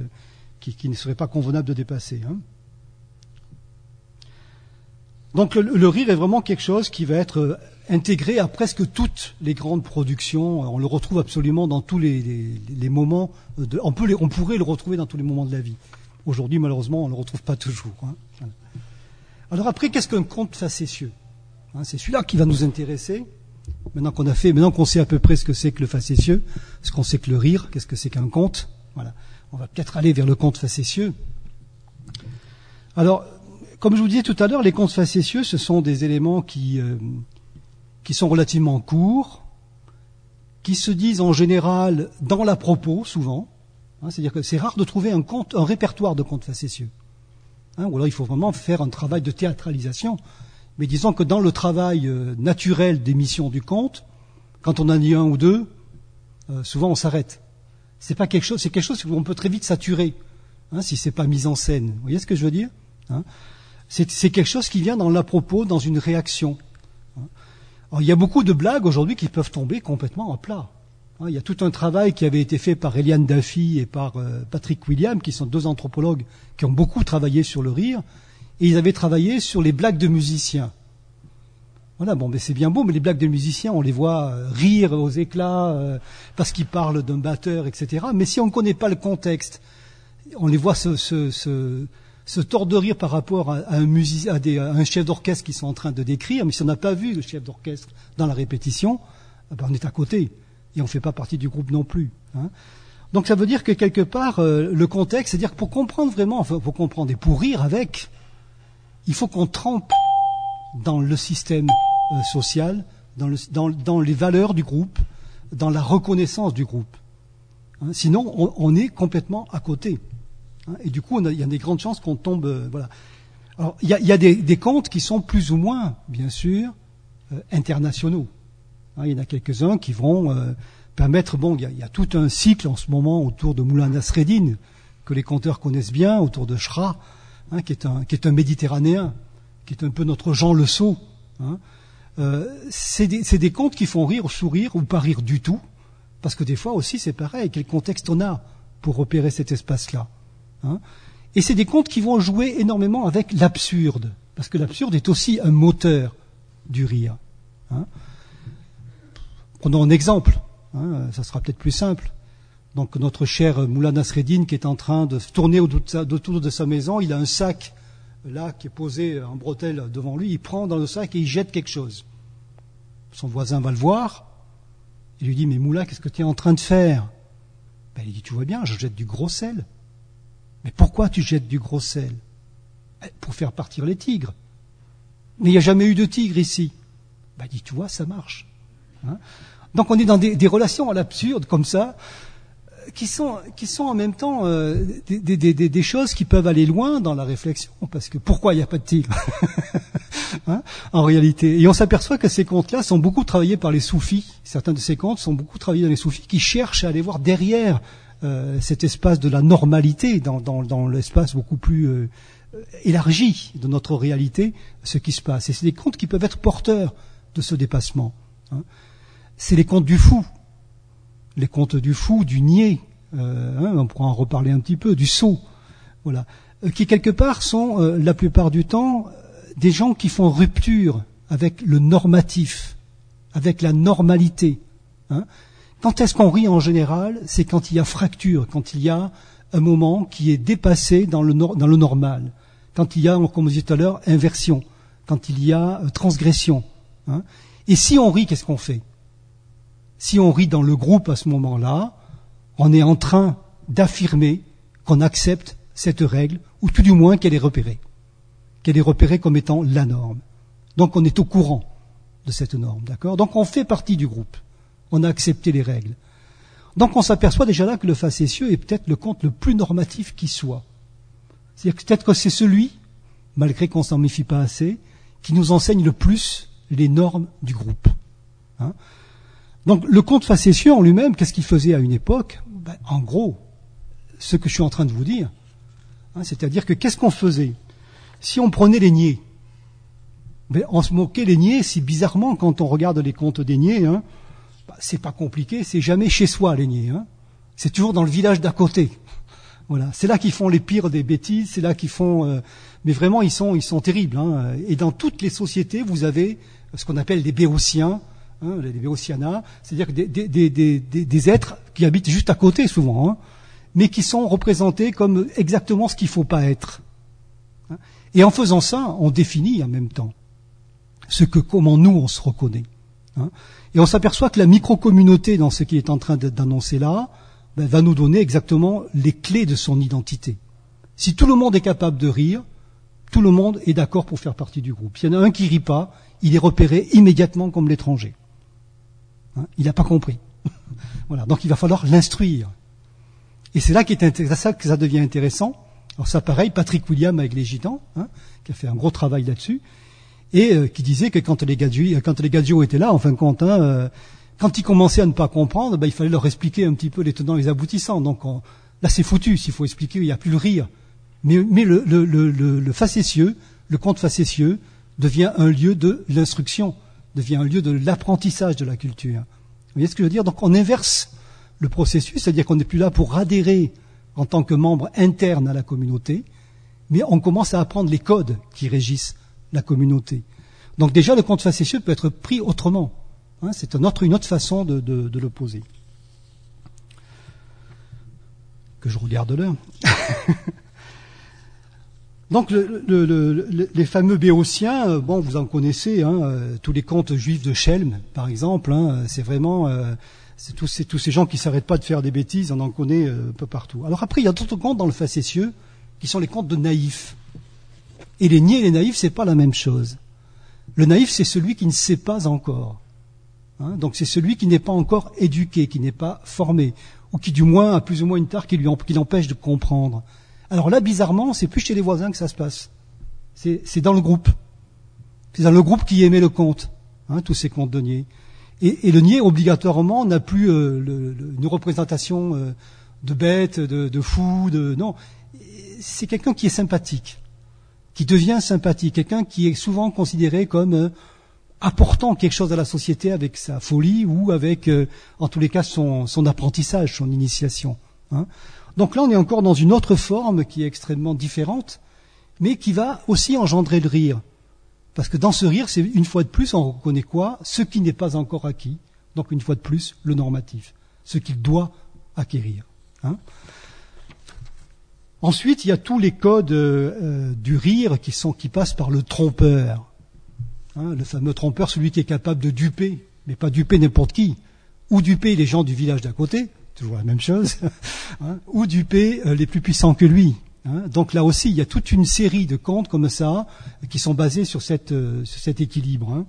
qui, qui, ne serait pas convenable de dépasser. Hein. Donc le, le, rire est vraiment quelque chose qui va être intégré à presque toutes les grandes productions. On le retrouve absolument dans tous les, les, les moments. De, on, peut les, on pourrait le retrouver dans tous les moments de la vie. Aujourd'hui, malheureusement, on ne le retrouve pas toujours. Hein. Alors après, qu'est-ce qu'un conte facétieux hein, C'est celui-là qui va nous intéresser. Maintenant qu'on a fait, maintenant qu'on sait à peu près ce que c'est que le facétieux, ce qu'on sait que le rire, qu'est-ce que c'est qu'un conte. Voilà. On va peut-être aller vers le conte facétieux. Alors, comme je vous disais tout à l'heure, les contes facétieux, ce sont des éléments qui, euh, qui sont relativement courts, qui se disent en général dans la propos, souvent. Hein, c'est-à-dire que c'est rare de trouver un, conte, un répertoire de contes facétieux. Hein, ou alors il faut vraiment faire un travail de théâtralisation. Mais disons que dans le travail euh, naturel d'émission du conte, quand on en dit un ou deux, euh, souvent on s'arrête. C'est pas quelque chose, c'est quelque chose où on peut très vite saturer, hein, si c'est pas mis en scène. Vous voyez ce que je veux dire? Hein? C'est, quelque chose qui vient dans l'à-propos, dans une réaction. Hein? Il y a beaucoup de blagues aujourd'hui qui peuvent tomber complètement à plat. Hein, il y a tout un travail qui avait été fait par Eliane Daffy et par euh, Patrick William, qui sont deux anthropologues qui ont beaucoup travaillé sur le rire, et ils avaient travaillé sur les blagues de musiciens. Voilà, bon, mais c'est bien beau, mais les blagues de musiciens, on les voit euh, rire aux éclats euh, parce qu'ils parlent d'un batteur, etc. Mais si on ne connaît pas le contexte, on les voit se, se, tordre de rire par rapport à, un, à, un chef d'orchestre qu'ils sont en train de décrire, mais si on n'a pas vu le chef d'orchestre dans la répétition, eh ben on est à côté et on ne fait pas partie du groupe non plus. Hein. Donc ça veut dire que quelque part, euh, le contexte, c'est-à-dire que pour comprendre vraiment, pour comprendre et pour rire avec, il faut qu'on trempe dans le système euh, social, dans, le, dans, dans, les valeurs du groupe, dans la reconnaissance du groupe. Hein. Sinon, on, est complètement à côté. Hein. Et du coup, il y a des grandes chances qu'on tombe. Euh, voilà. Alors, il y a, des, contes qui sont plus ou moins, bien sûr, internationaux. Hein, il y en a quelques-uns qui vont euh, permettre, bon, il y, a, tout un cycle en ce moment autour de Moulin Nasreddin, que les conteurs connaissent bien, autour de Shra, hein, qui, est un, méditerranéen, qui est un peu notre Jean Le Sceau. Hein. Euh, c'est des, contes qui font rire ou sourire ou pas rire du tout, parce que des fois aussi c'est pareil, quel contexte on a pour repérer cet espace-là. Et c'est des contes qui vont jouer énormément avec l'absurde, parce que l'absurde est aussi un moteur du rire. Prenons un exemple, hein, ça sera peut-être plus simple. Donc notre cher Moulin Nasreddin qui est en train de tourner autour de sa maison, il a un sac là qui est posé en bretelle devant lui, il prend dans le sac et il jette quelque chose. Son voisin va le voir, il lui dit Mais Moulin, qu'est-ce que tu es en train de faire? Ben, Il dit Tu vois bien, je jette du gros sel. Mais pourquoi tu jettes du gros sel? Ben, Pour faire partir les tigres. Mais il n'y a jamais eu de tigre ici. Ben, il dit Tu vois, ça marche. Hein donc on est dans des, relations à l'absurde comme ça, qui sont, qui sont en même temps euh, des, choses qui peuvent aller loin dans la réflexion, parce que pourquoi il n'y a pas de tigre hein, En réalité? Et on s'aperçoit que ces contes-là sont beaucoup travaillés par les soufis. Certains de ces contes sont beaucoup travaillés dans les soufis qui cherchent à aller voir derrière euh, cet espace de la normalité, dans, dans, dans l'espace beaucoup plus euh, élargi de notre réalité, ce qui se passe. Et c'est des contes qui peuvent être porteurs de ce dépassement. Hein c'est les contes du fou. Les contes du fou, du niais, euh, hein, on pourra en reparler un petit peu, du sot, voilà, euh, qui quelque part sont euh, la plupart du temps des gens qui font rupture avec le normatif, avec la normalité. Hein. Quand est-ce qu'on rit en général? C'est quand il y a fracture, quand il y a un moment qui est dépassé dans le, dans le normal, quand il y a, comme on disait tout à l'heure, inversion, quand il y a transgression. Hein. Et si on rit, qu'est-ce qu'on fait? Si on rit dans le groupe à ce moment-là, on est en train d'affirmer qu'on accepte cette règle, ou tout du moins qu'elle est repérée, qu'elle est repérée comme étant la norme. Donc on est au courant de cette norme, d'accord? Donc on fait partie du groupe, on a accepté les règles. Donc on s'aperçoit déjà là que le facétieux est peut-être le conte le plus normatif qui soit. C'est-à-dire peut-être que c'est celui, malgré qu'on s'en méfie pas assez, qui nous enseigne le plus les normes du groupe. Hein? Donc le conte facétieux en lui-même, qu'est-ce qu'il faisait à une époque ben, En gros, ce que je suis en train de vous dire. Hein, C'est-à-dire que qu'est-ce qu'on faisait Si on prenait les niais, ben, on se moquait les niais, si bizarrement, quand on regarde les contes des niais, hein, bah, c'est pas compliqué, c'est jamais chez soi les niais. Hein. C'est toujours dans le village d'à côté. Voilà, c'est là qu'ils font les pires des bêtises, c'est là qu'ils font. euh, mais vraiment, ils sont, ils sont terribles. hein. Et dans toutes les sociétés, vous avez ce qu'on appelle des béotiens, hein, les béotianas, c'est-à-dire des, êtres qui habitent juste à côté souvent, hein, mais qui sont représentés comme exactement ce qu'il faut pas être. Et en faisant ça, on définit en même temps ce que, comment nous on se reconnaît. hein. Et on s'aperçoit que la micro-communauté dans ce qui est en train d'annoncer là, ben, va nous donner exactement les clés de son identité. Si tout le monde est capable de rire, tout le monde est d'accord pour faire partie du groupe. S'il y en a un qui rit pas, il est repéré immédiatement comme l'étranger. Hein, il n'a pas compris. voilà. Donc il va falloir l'instruire. Et c'est là, qui est ça que ça devient intéressant. Alors ça, pareil, Patrick William avec les Gitans, hein, qui a fait un gros travail là-dessus, et euh, qui disait que quand les les Gadjus étaient là, en fin de compte, hein, euh, quand ils commençaient à ne pas comprendre, ben, il fallait leur expliquer un petit peu les tenants et les aboutissants. Donc on- là, c'est foutu. S'il faut expliquer, il n'y a plus le rire. Mais, le, le facétieux, le conte facétieux, devient un lieu de l'instruction, devient un lieu de l'apprentissage de la culture. Vous voyez ce que je veux dire? Donc on inverse le processus, c'est-à-dire qu'on n'est plus là pour adhérer en tant que membre interne à la communauté, mais on commence à apprendre les codes qui régissent la communauté. Donc déjà, le conte facétieux peut être pris autrement. Hein, c'est une autre façon de, de, de le poser. Que je regarde l'heure. Donc le- le- le- le- les fameux béotiens, euh, bon, vous en connaissez, hein, euh, tous les contes juifs de Chelm, par exemple, hein, c'est vraiment, euh, c'est tous ces, tous ces gens qui s'arrêtent pas de faire des bêtises, on en connaît un peu partout. Alors après, il y a d'autres contes dans le facétieux qui sont les contes de naïfs. Et les niais et les naïfs, c'est pas la même chose. Le naïf, c'est celui qui ne sait pas encore. Hein, donc c'est celui qui n'est pas encore éduqué, qui n'est pas formé, ou qui du moins a plus ou moins une tare qui lui qui l'empêche de comprendre. Alors là, bizarrement, c'est plus chez les voisins que ça se passe. C'est dans le groupe. C'est dans le groupe qui émet le conte, hein, tous ces contes de niais. Et, et le niais, obligatoirement, n'a plus euh, le- le- une représentation euh, de bête, de, de fou, de non. C'est quelqu'un qui est sympathique, qui devient sympathique, quelqu'un qui est souvent considéré comme euh, apportant quelque chose à la société avec sa folie ou avec, euh, en tous les cas, son, son apprentissage, son initiation. hein. Donc là, on est encore dans une autre forme qui est extrêmement différente, mais qui va aussi engendrer le rire. Parce que dans ce rire, c'est une fois de plus, on reconnaît quoi? Ce qui n'est pas encore acquis. Donc une fois de plus, le normatif. Ce qu'il doit acquérir. hein. Ensuite, il y a tous les codes euh, euh, du rire qui, sont, qui passent par le trompeur. Hein, le fameux trompeur, celui qui est capable de duper, mais pas duper n'importe qui, ou duper les gens du village d'à côté, toujours la même chose, hein, ou duper euh, les plus puissants que lui. hein. Donc là aussi, il y a toute une série de contes comme ça qui sont basés sur, cette, euh, sur cet équilibre. hein.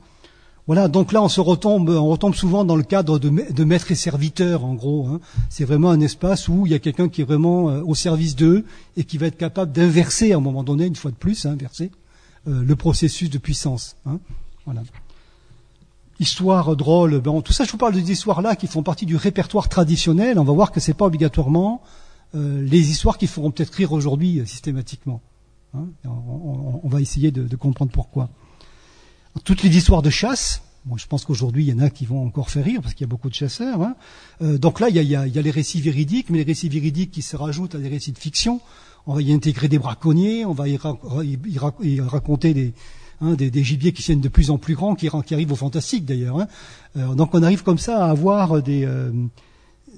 Voilà, donc là on se retombe, on retombe souvent dans le cadre de, ma- de maître et serviteur, en gros. hein. C'est vraiment un espace où il y a quelqu'un qui est vraiment euh, au service d'eux et qui va être capable d'inverser à un moment donné, une fois de plus, inverser euh, le processus de puissance. hein. Voilà. Histoire drôle, bon, tout ça, je vous parle des histoires là qui font partie du répertoire traditionnel. On va voir que c'est pas obligatoirement euh, les histoires qui feront peut-être rire aujourd'hui euh, systématiquement. hein. On, va essayer de, comprendre pourquoi. Toutes les histoires de chasse, bon, je pense qu'aujourd'hui il y en a qui vont encore faire rire parce qu'il y a beaucoup de chasseurs. hein. Euh, donc là, il y, a, les récits véridiques, mais les récits véridiques qui se rajoutent à des récits de fiction. On va y intégrer des braconniers, on va y raconter des, hein, des, des gibiers qui viennent de plus en plus grands, qui, qui arrivent au fantastique d'ailleurs. hein. Euh, donc on arrive comme ça à avoir des, euh,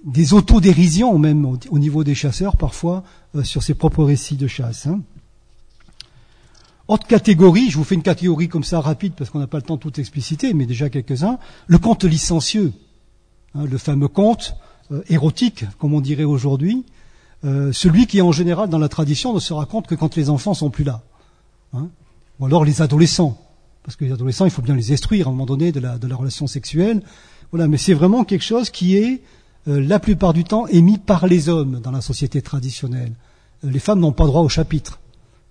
des autodérisions même au, au niveau des chasseurs parfois euh, sur ses propres récits de chasse. hein. Autre catégorie, je vous fais une catégorie comme ça rapide parce qu'on n'a pas le temps de tout expliciter, mais déjà quelques-uns. Le conte licencieux, hein, le fameux conte euh, érotique, comme on dirait aujourd'hui, celui qui en général dans la tradition ne se raconte que quand les enfants sont plus là. Ou alors les adolescents, parce que les adolescents, il faut bien les instruire à un moment donné de la, de la relation sexuelle. Voilà, mais c'est vraiment quelque chose qui est euh, la plupart du temps émis par les hommes dans la société traditionnelle. Euh, les femmes n'ont pas droit au chapitre,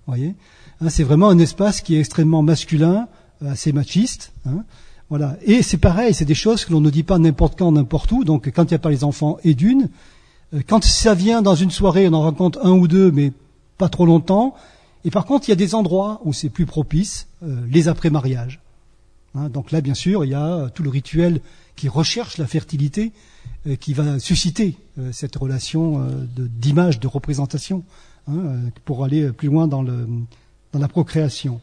voyez? Hein, c'est vraiment un espace qui est extrêmement masculin, euh, assez machiste. hein. Voilà. Et c'est pareil, c'est des choses que l'on ne dit pas n'importe quand, n'importe où. Donc quand il n'y a pas les enfants et d'une, euh, quand ça vient dans une soirée, on en raconte un ou deux, mais pas trop longtemps. Et par contre, il y a des endroits où c'est plus propice, euh, les après-mariages. Hein, donc là, bien sûr, il y a tout le rituel qui recherche la fertilité, euh, qui va susciter euh, cette relation d'image, de, représentation, hein, pour aller plus loin dans, la procréation.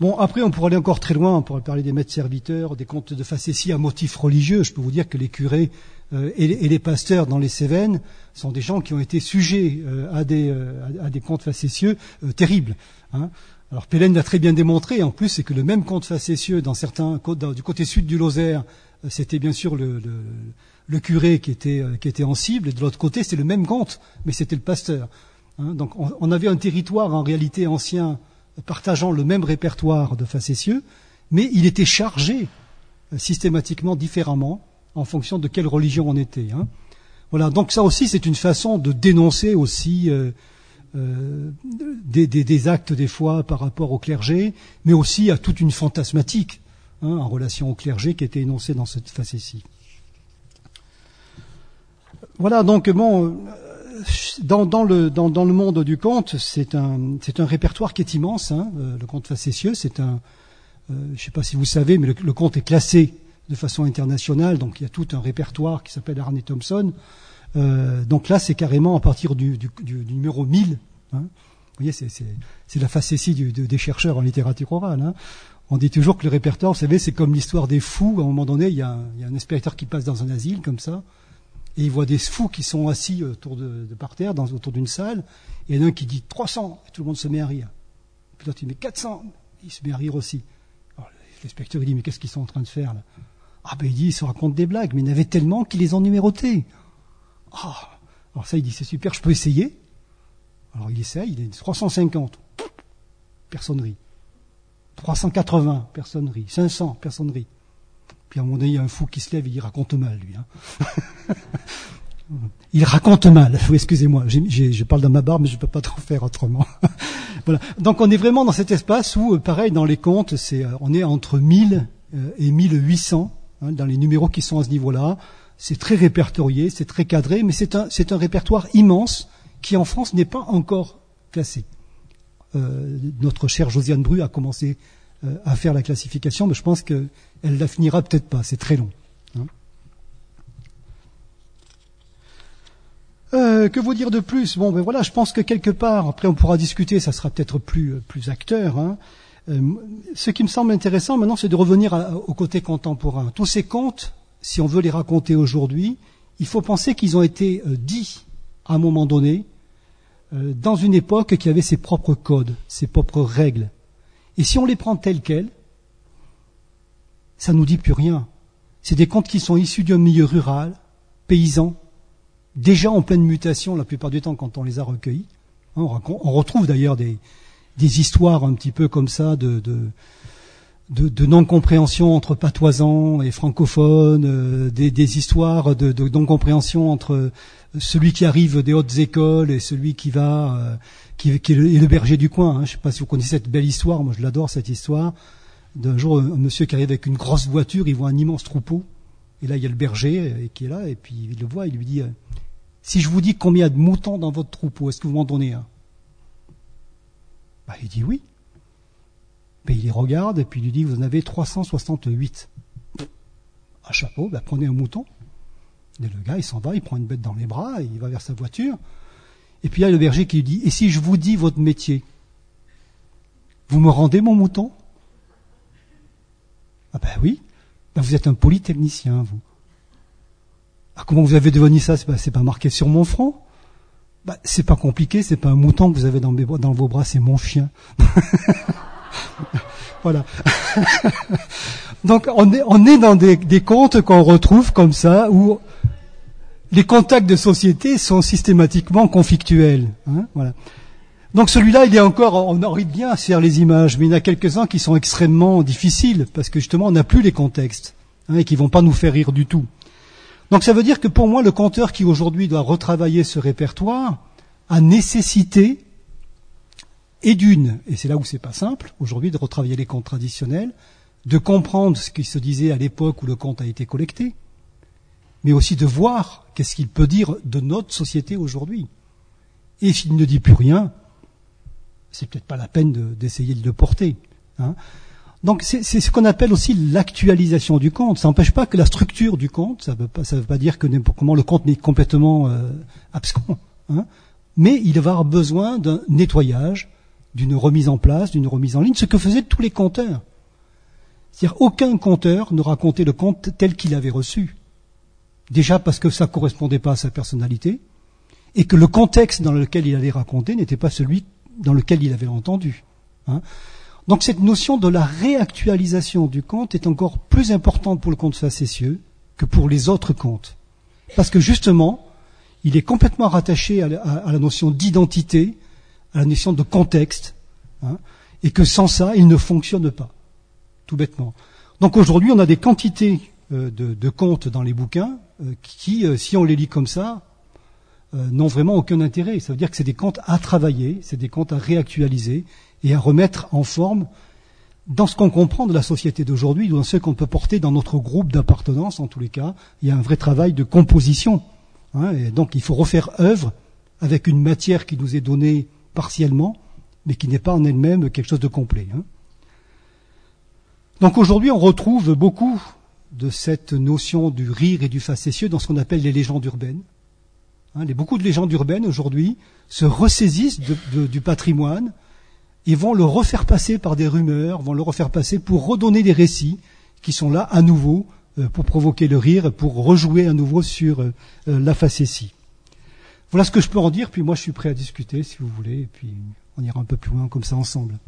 Bon, après, on pourrait aller encore très loin, on pourrait parler des maîtres serviteurs, des contes de facétie à motifs religieux. Je peux vous dire que les curés euh, et, les pasteurs dans les Cévennes sont des gens qui ont été sujets euh, à, des, euh, à, des contes facétieux terribles. Hein. Alors Pélène l'a très bien démontré, en plus, c'est que le même conte facétieux dans certains du côté sud du Lozère, c'était bien sûr le, curé qui était, en cible, et de l'autre côté, c'est le même conte, mais c'était le pasteur. Hein. Donc on, on, avait un territoire en réalité ancien partageant le même répertoire de facétieux, mais il était chargé systématiquement différemment en fonction de quelle religion on était. Hein. Voilà, donc ça aussi c'est une façon de dénoncer aussi euh, euh, des, actes des fois par rapport au clergé, mais aussi à toute une fantasmatique hein, en relation au clergé qui était énoncée dans cette facétie. Voilà, donc bon, dans, le, dans, le monde du conte, c'est un, un répertoire qui est immense. Hein, euh, le conte facétieux, c'est un, euh, je ne sais pas si vous savez, mais le, conte est classé de façon internationale, donc il y a tout un répertoire qui s'appelle Arne Thompson. Euh, donc là, c'est carrément à partir du, numéro 1000. Hein. Vous voyez, c'est, la facétie des chercheurs en littérature orale. Hein. On dit toujours que le répertoire, vous savez, c'est comme l'histoire des fous. À un moment donné, il y a un, inspecteur qui passe dans un asile comme ça et il voit des fous qui sont assis autour de, par terre, autour d'une salle, et il y en a un qui dit 300, et tout le monde se met à rire. Puis l'autre il dit 400, il se met à rire aussi. l'inspecteur il dit mais qu'est-ce qu'ils sont en train de faire là? Ah ben il dit ils se racontent des blagues, mais il y en avait tellement qu'ils les ont numérotés. Ah Alors ça il dit c'est super, je peux essayer. Alors il essaye, il est 350, personne rit. 380, personne rit. 500, personne rit. Puis à un moment donné, il y a un fou qui se lève et il raconte mal, lui. Hein. il raconte mal. Excusez-moi, je parle dans ma barbe, mais je ne peux pas trop faire autrement. voilà. Donc on est vraiment dans cet espace où, euh, pareil, dans les comptes, c'est, euh, on est entre 1000 euh, et 1800 hein, dans les numéros qui sont à ce niveau-là. C'est très répertorié, c'est très cadré, mais c'est un, répertoire immense qui en France n'est pas encore classé. Euh, notre chère Josiane Bru a commencé euh, à faire la classification, mais je pense qu'elle la finira peut-être pas, c'est très long. Hein. Euh, que vous dire de plus? Bon, ben voilà, je pense que quelque part, après on pourra discuter, ça sera peut-être plus, plus acteur. Hein. Euh, ce qui me semble intéressant maintenant, c'est de revenir au côté contemporain. Tous ces contes, si on veut les raconter aujourd'hui, il faut penser qu'ils ont été dits à un moment donné, dans une époque qui avait ses propres codes, ses propres règles, et si on les prend tels quels, ça nous dit plus rien. C'est des contes qui sont issus d'un milieu rural, paysan, déjà en pleine mutation la plupart du temps quand on les a recueillis. Hein, on, retrouve d'ailleurs des, histoires un petit peu comme ça de, non-compréhension entre patoisans et francophones, euh, des, histoires de, non-compréhension entre celui qui arrive des hautes écoles et celui qui va, euh, qui, est le, berger du coin. Hein. Je ne sais pas si vous connaissez cette belle histoire, moi je l'adore cette histoire. D'un jour, un, monsieur qui arrive avec une grosse voiture, il voit un immense troupeau, et là il y a le berger euh, qui est là, et puis il le voit, il lui dit Si je vous dis combien de moutons dans votre troupeau, est-ce que vous m'en donnez un? Bah, Il dit oui. Ben, il les regarde et puis il lui dit, vous en avez 368. Un chapeau, ben, prenez un mouton. Et le gars, il s'en va, il prend une bête dans les bras, il va vers sa voiture. Et puis il y a le berger qui lui dit, et si je vous dis votre métier, vous me rendez mon mouton? Ah ben oui, vous êtes un polytechnicien, vous. Ah, comment vous avez devenu ça? C'est pas, pas marqué sur mon front ben, C'est pas compliqué, c'est pas un mouton que vous avez dans, vos bras, c'est mon chien. voilà. Donc on est, dans des, contes qu'on retrouve comme ça, où les contacts de société sont systématiquement conflictuels. Hein, voilà. Donc celui-là, il est encore, on arrive bien à faire les images, mais il y en a quelques-uns qui sont extrêmement difficiles, parce que justement, on n'a plus les contextes, hein, et qui vont pas nous faire rire du tout. Donc ça veut dire que pour moi, le conteur qui aujourd'hui doit retravailler ce répertoire a nécessité et d'une, et c'est là où c'est pas simple, aujourd'hui, de retravailler les contes traditionnels, de comprendre ce qui se disait à l'époque où le conte a été collecté, mais aussi de voir qu'est-ce qu'il peut dire de notre société aujourd'hui. Et s'il ne dit plus rien, c'est peut-être pas la peine d'essayer de, le porter. Hein. Donc c'est ce qu'on appelle aussi l'actualisation du conte. Ça n'empêche pas que la structure du conte, ça ne veut, pas dire que comment le conte n'est complètement euh, hein, mais il va avoir besoin d'un nettoyage, d'une remise en place, d'une remise en ligne, ce que faisaient tous les conteurs. C'est-à-dire aucun conteur ne racontait le conte tel qu'il avait reçu. Déjà parce que ça correspondait pas à sa personnalité, et que le contexte dans lequel il allait raconter n'était pas celui dans lequel il avait entendu. Hein. Donc cette notion de la réactualisation du conte est encore plus importante pour le conte facétieux que pour les autres contes. Parce que justement, il est complètement rattaché à la, notion d'identité, à la notion de contexte, hein, et que sans ça, il ne fonctionne pas, tout bêtement. Donc aujourd'hui, on a des quantités euh, de, contes dans les bouquins euh, qui, euh, si on les lit comme ça, n'ont vraiment aucun intérêt. Ça veut dire que c'est des contes à travailler, c'est des contes à réactualiser et à remettre en forme dans ce qu'on comprend de la société d'aujourd'hui, dans ce qu'on peut porter dans notre groupe d'appartenance, en tous les cas, il y a un vrai travail de composition Hein, donc il faut refaire œuvre avec une matière qui nous est donnée partiellement, mais qui n'est pas en elle-même quelque chose de complet. Hein. Donc aujourd'hui, on retrouve beaucoup de cette notion du rire et du facétieux dans ce qu'on appelle les légendes urbaines. Hein, beaucoup de légendes urbaines aujourd'hui se ressaisissent du patrimoine et vont le refaire passer par des rumeurs, vont le refaire passer pour redonner des récits qui sont là à nouveau euh, pour provoquer le rire, pour rejouer à nouveau sur euh, euh, la facétie. Voilà ce que je peux en dire, puis moi je suis prêt à discuter si vous voulez, et puis on ira un peu plus loin comme ça ensemble.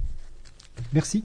Merci.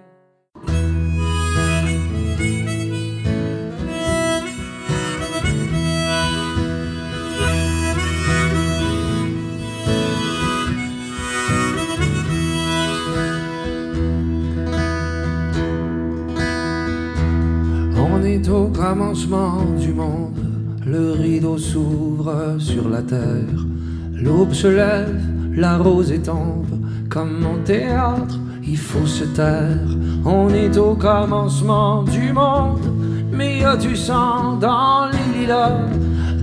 Au commencement du monde, le rideau s'ouvre sur la terre. L'aube se lève, la rose est tombe, comme mon théâtre, il faut se taire. On est au commencement du monde, mais y a du sang dans les lilas.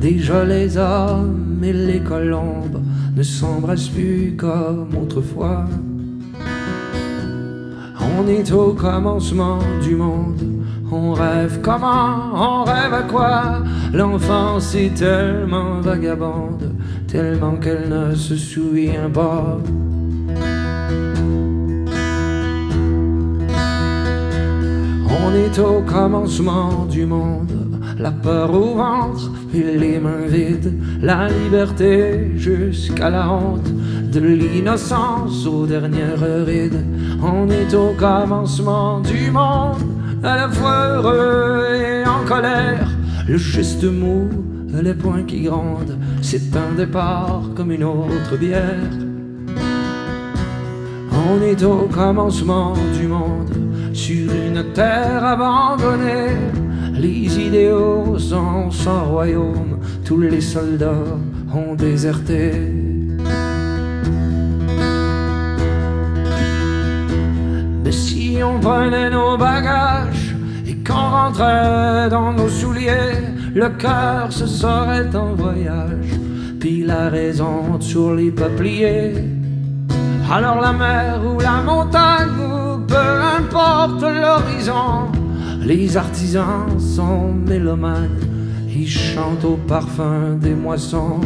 Déjà les hommes et les colombes ne s'embrassent plus comme autrefois. On est au commencement du monde on rêve comment, on rêve à quoi? L'enfance est tellement vagabonde, tellement qu'elle ne se souvient pas. On est au commencement du monde, la peur au ventre et les mains vides, la liberté jusqu'à la honte, de l'innocence aux dernières rides. On est au commencement du monde à la fois heureux et en colère. Le geste mou, les poings qui grondent, c'est un départ comme une autre bière. On est au commencement du monde, sur une terre abandonnée. Les idéaux sont sans royaume, tous les soldats ont déserté. On prenait nos bagages et qu'on rentrait dans nos souliers, le cœur se serait en voyage, puis la raison sur les peupliers. Alors la mer ou la montagne, ou peu importe l'horizon, les artisans sont mélomanes, ils chantent au parfum des moissons.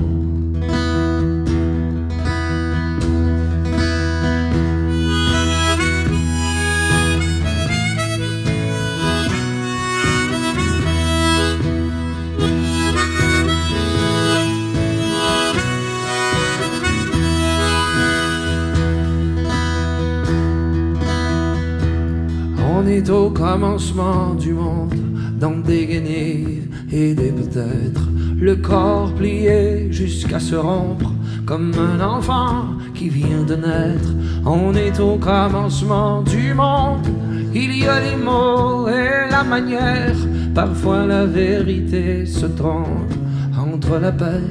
Est au commencement du monde, dans des guenilles et des peut-être, le corps plié jusqu'à se rompre, comme un enfant qui vient de naître. On est au commencement du monde, il y a les mots et la manière, parfois la vérité se trompe entre la paix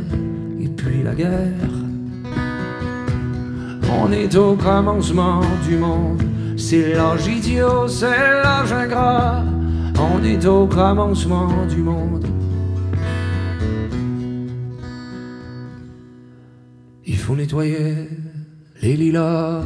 et puis la guerre. On est au commencement du monde. C'est l'âge idiot, c'est l'âge ingrat. On est au commencement du monde. Il faut nettoyer les lilas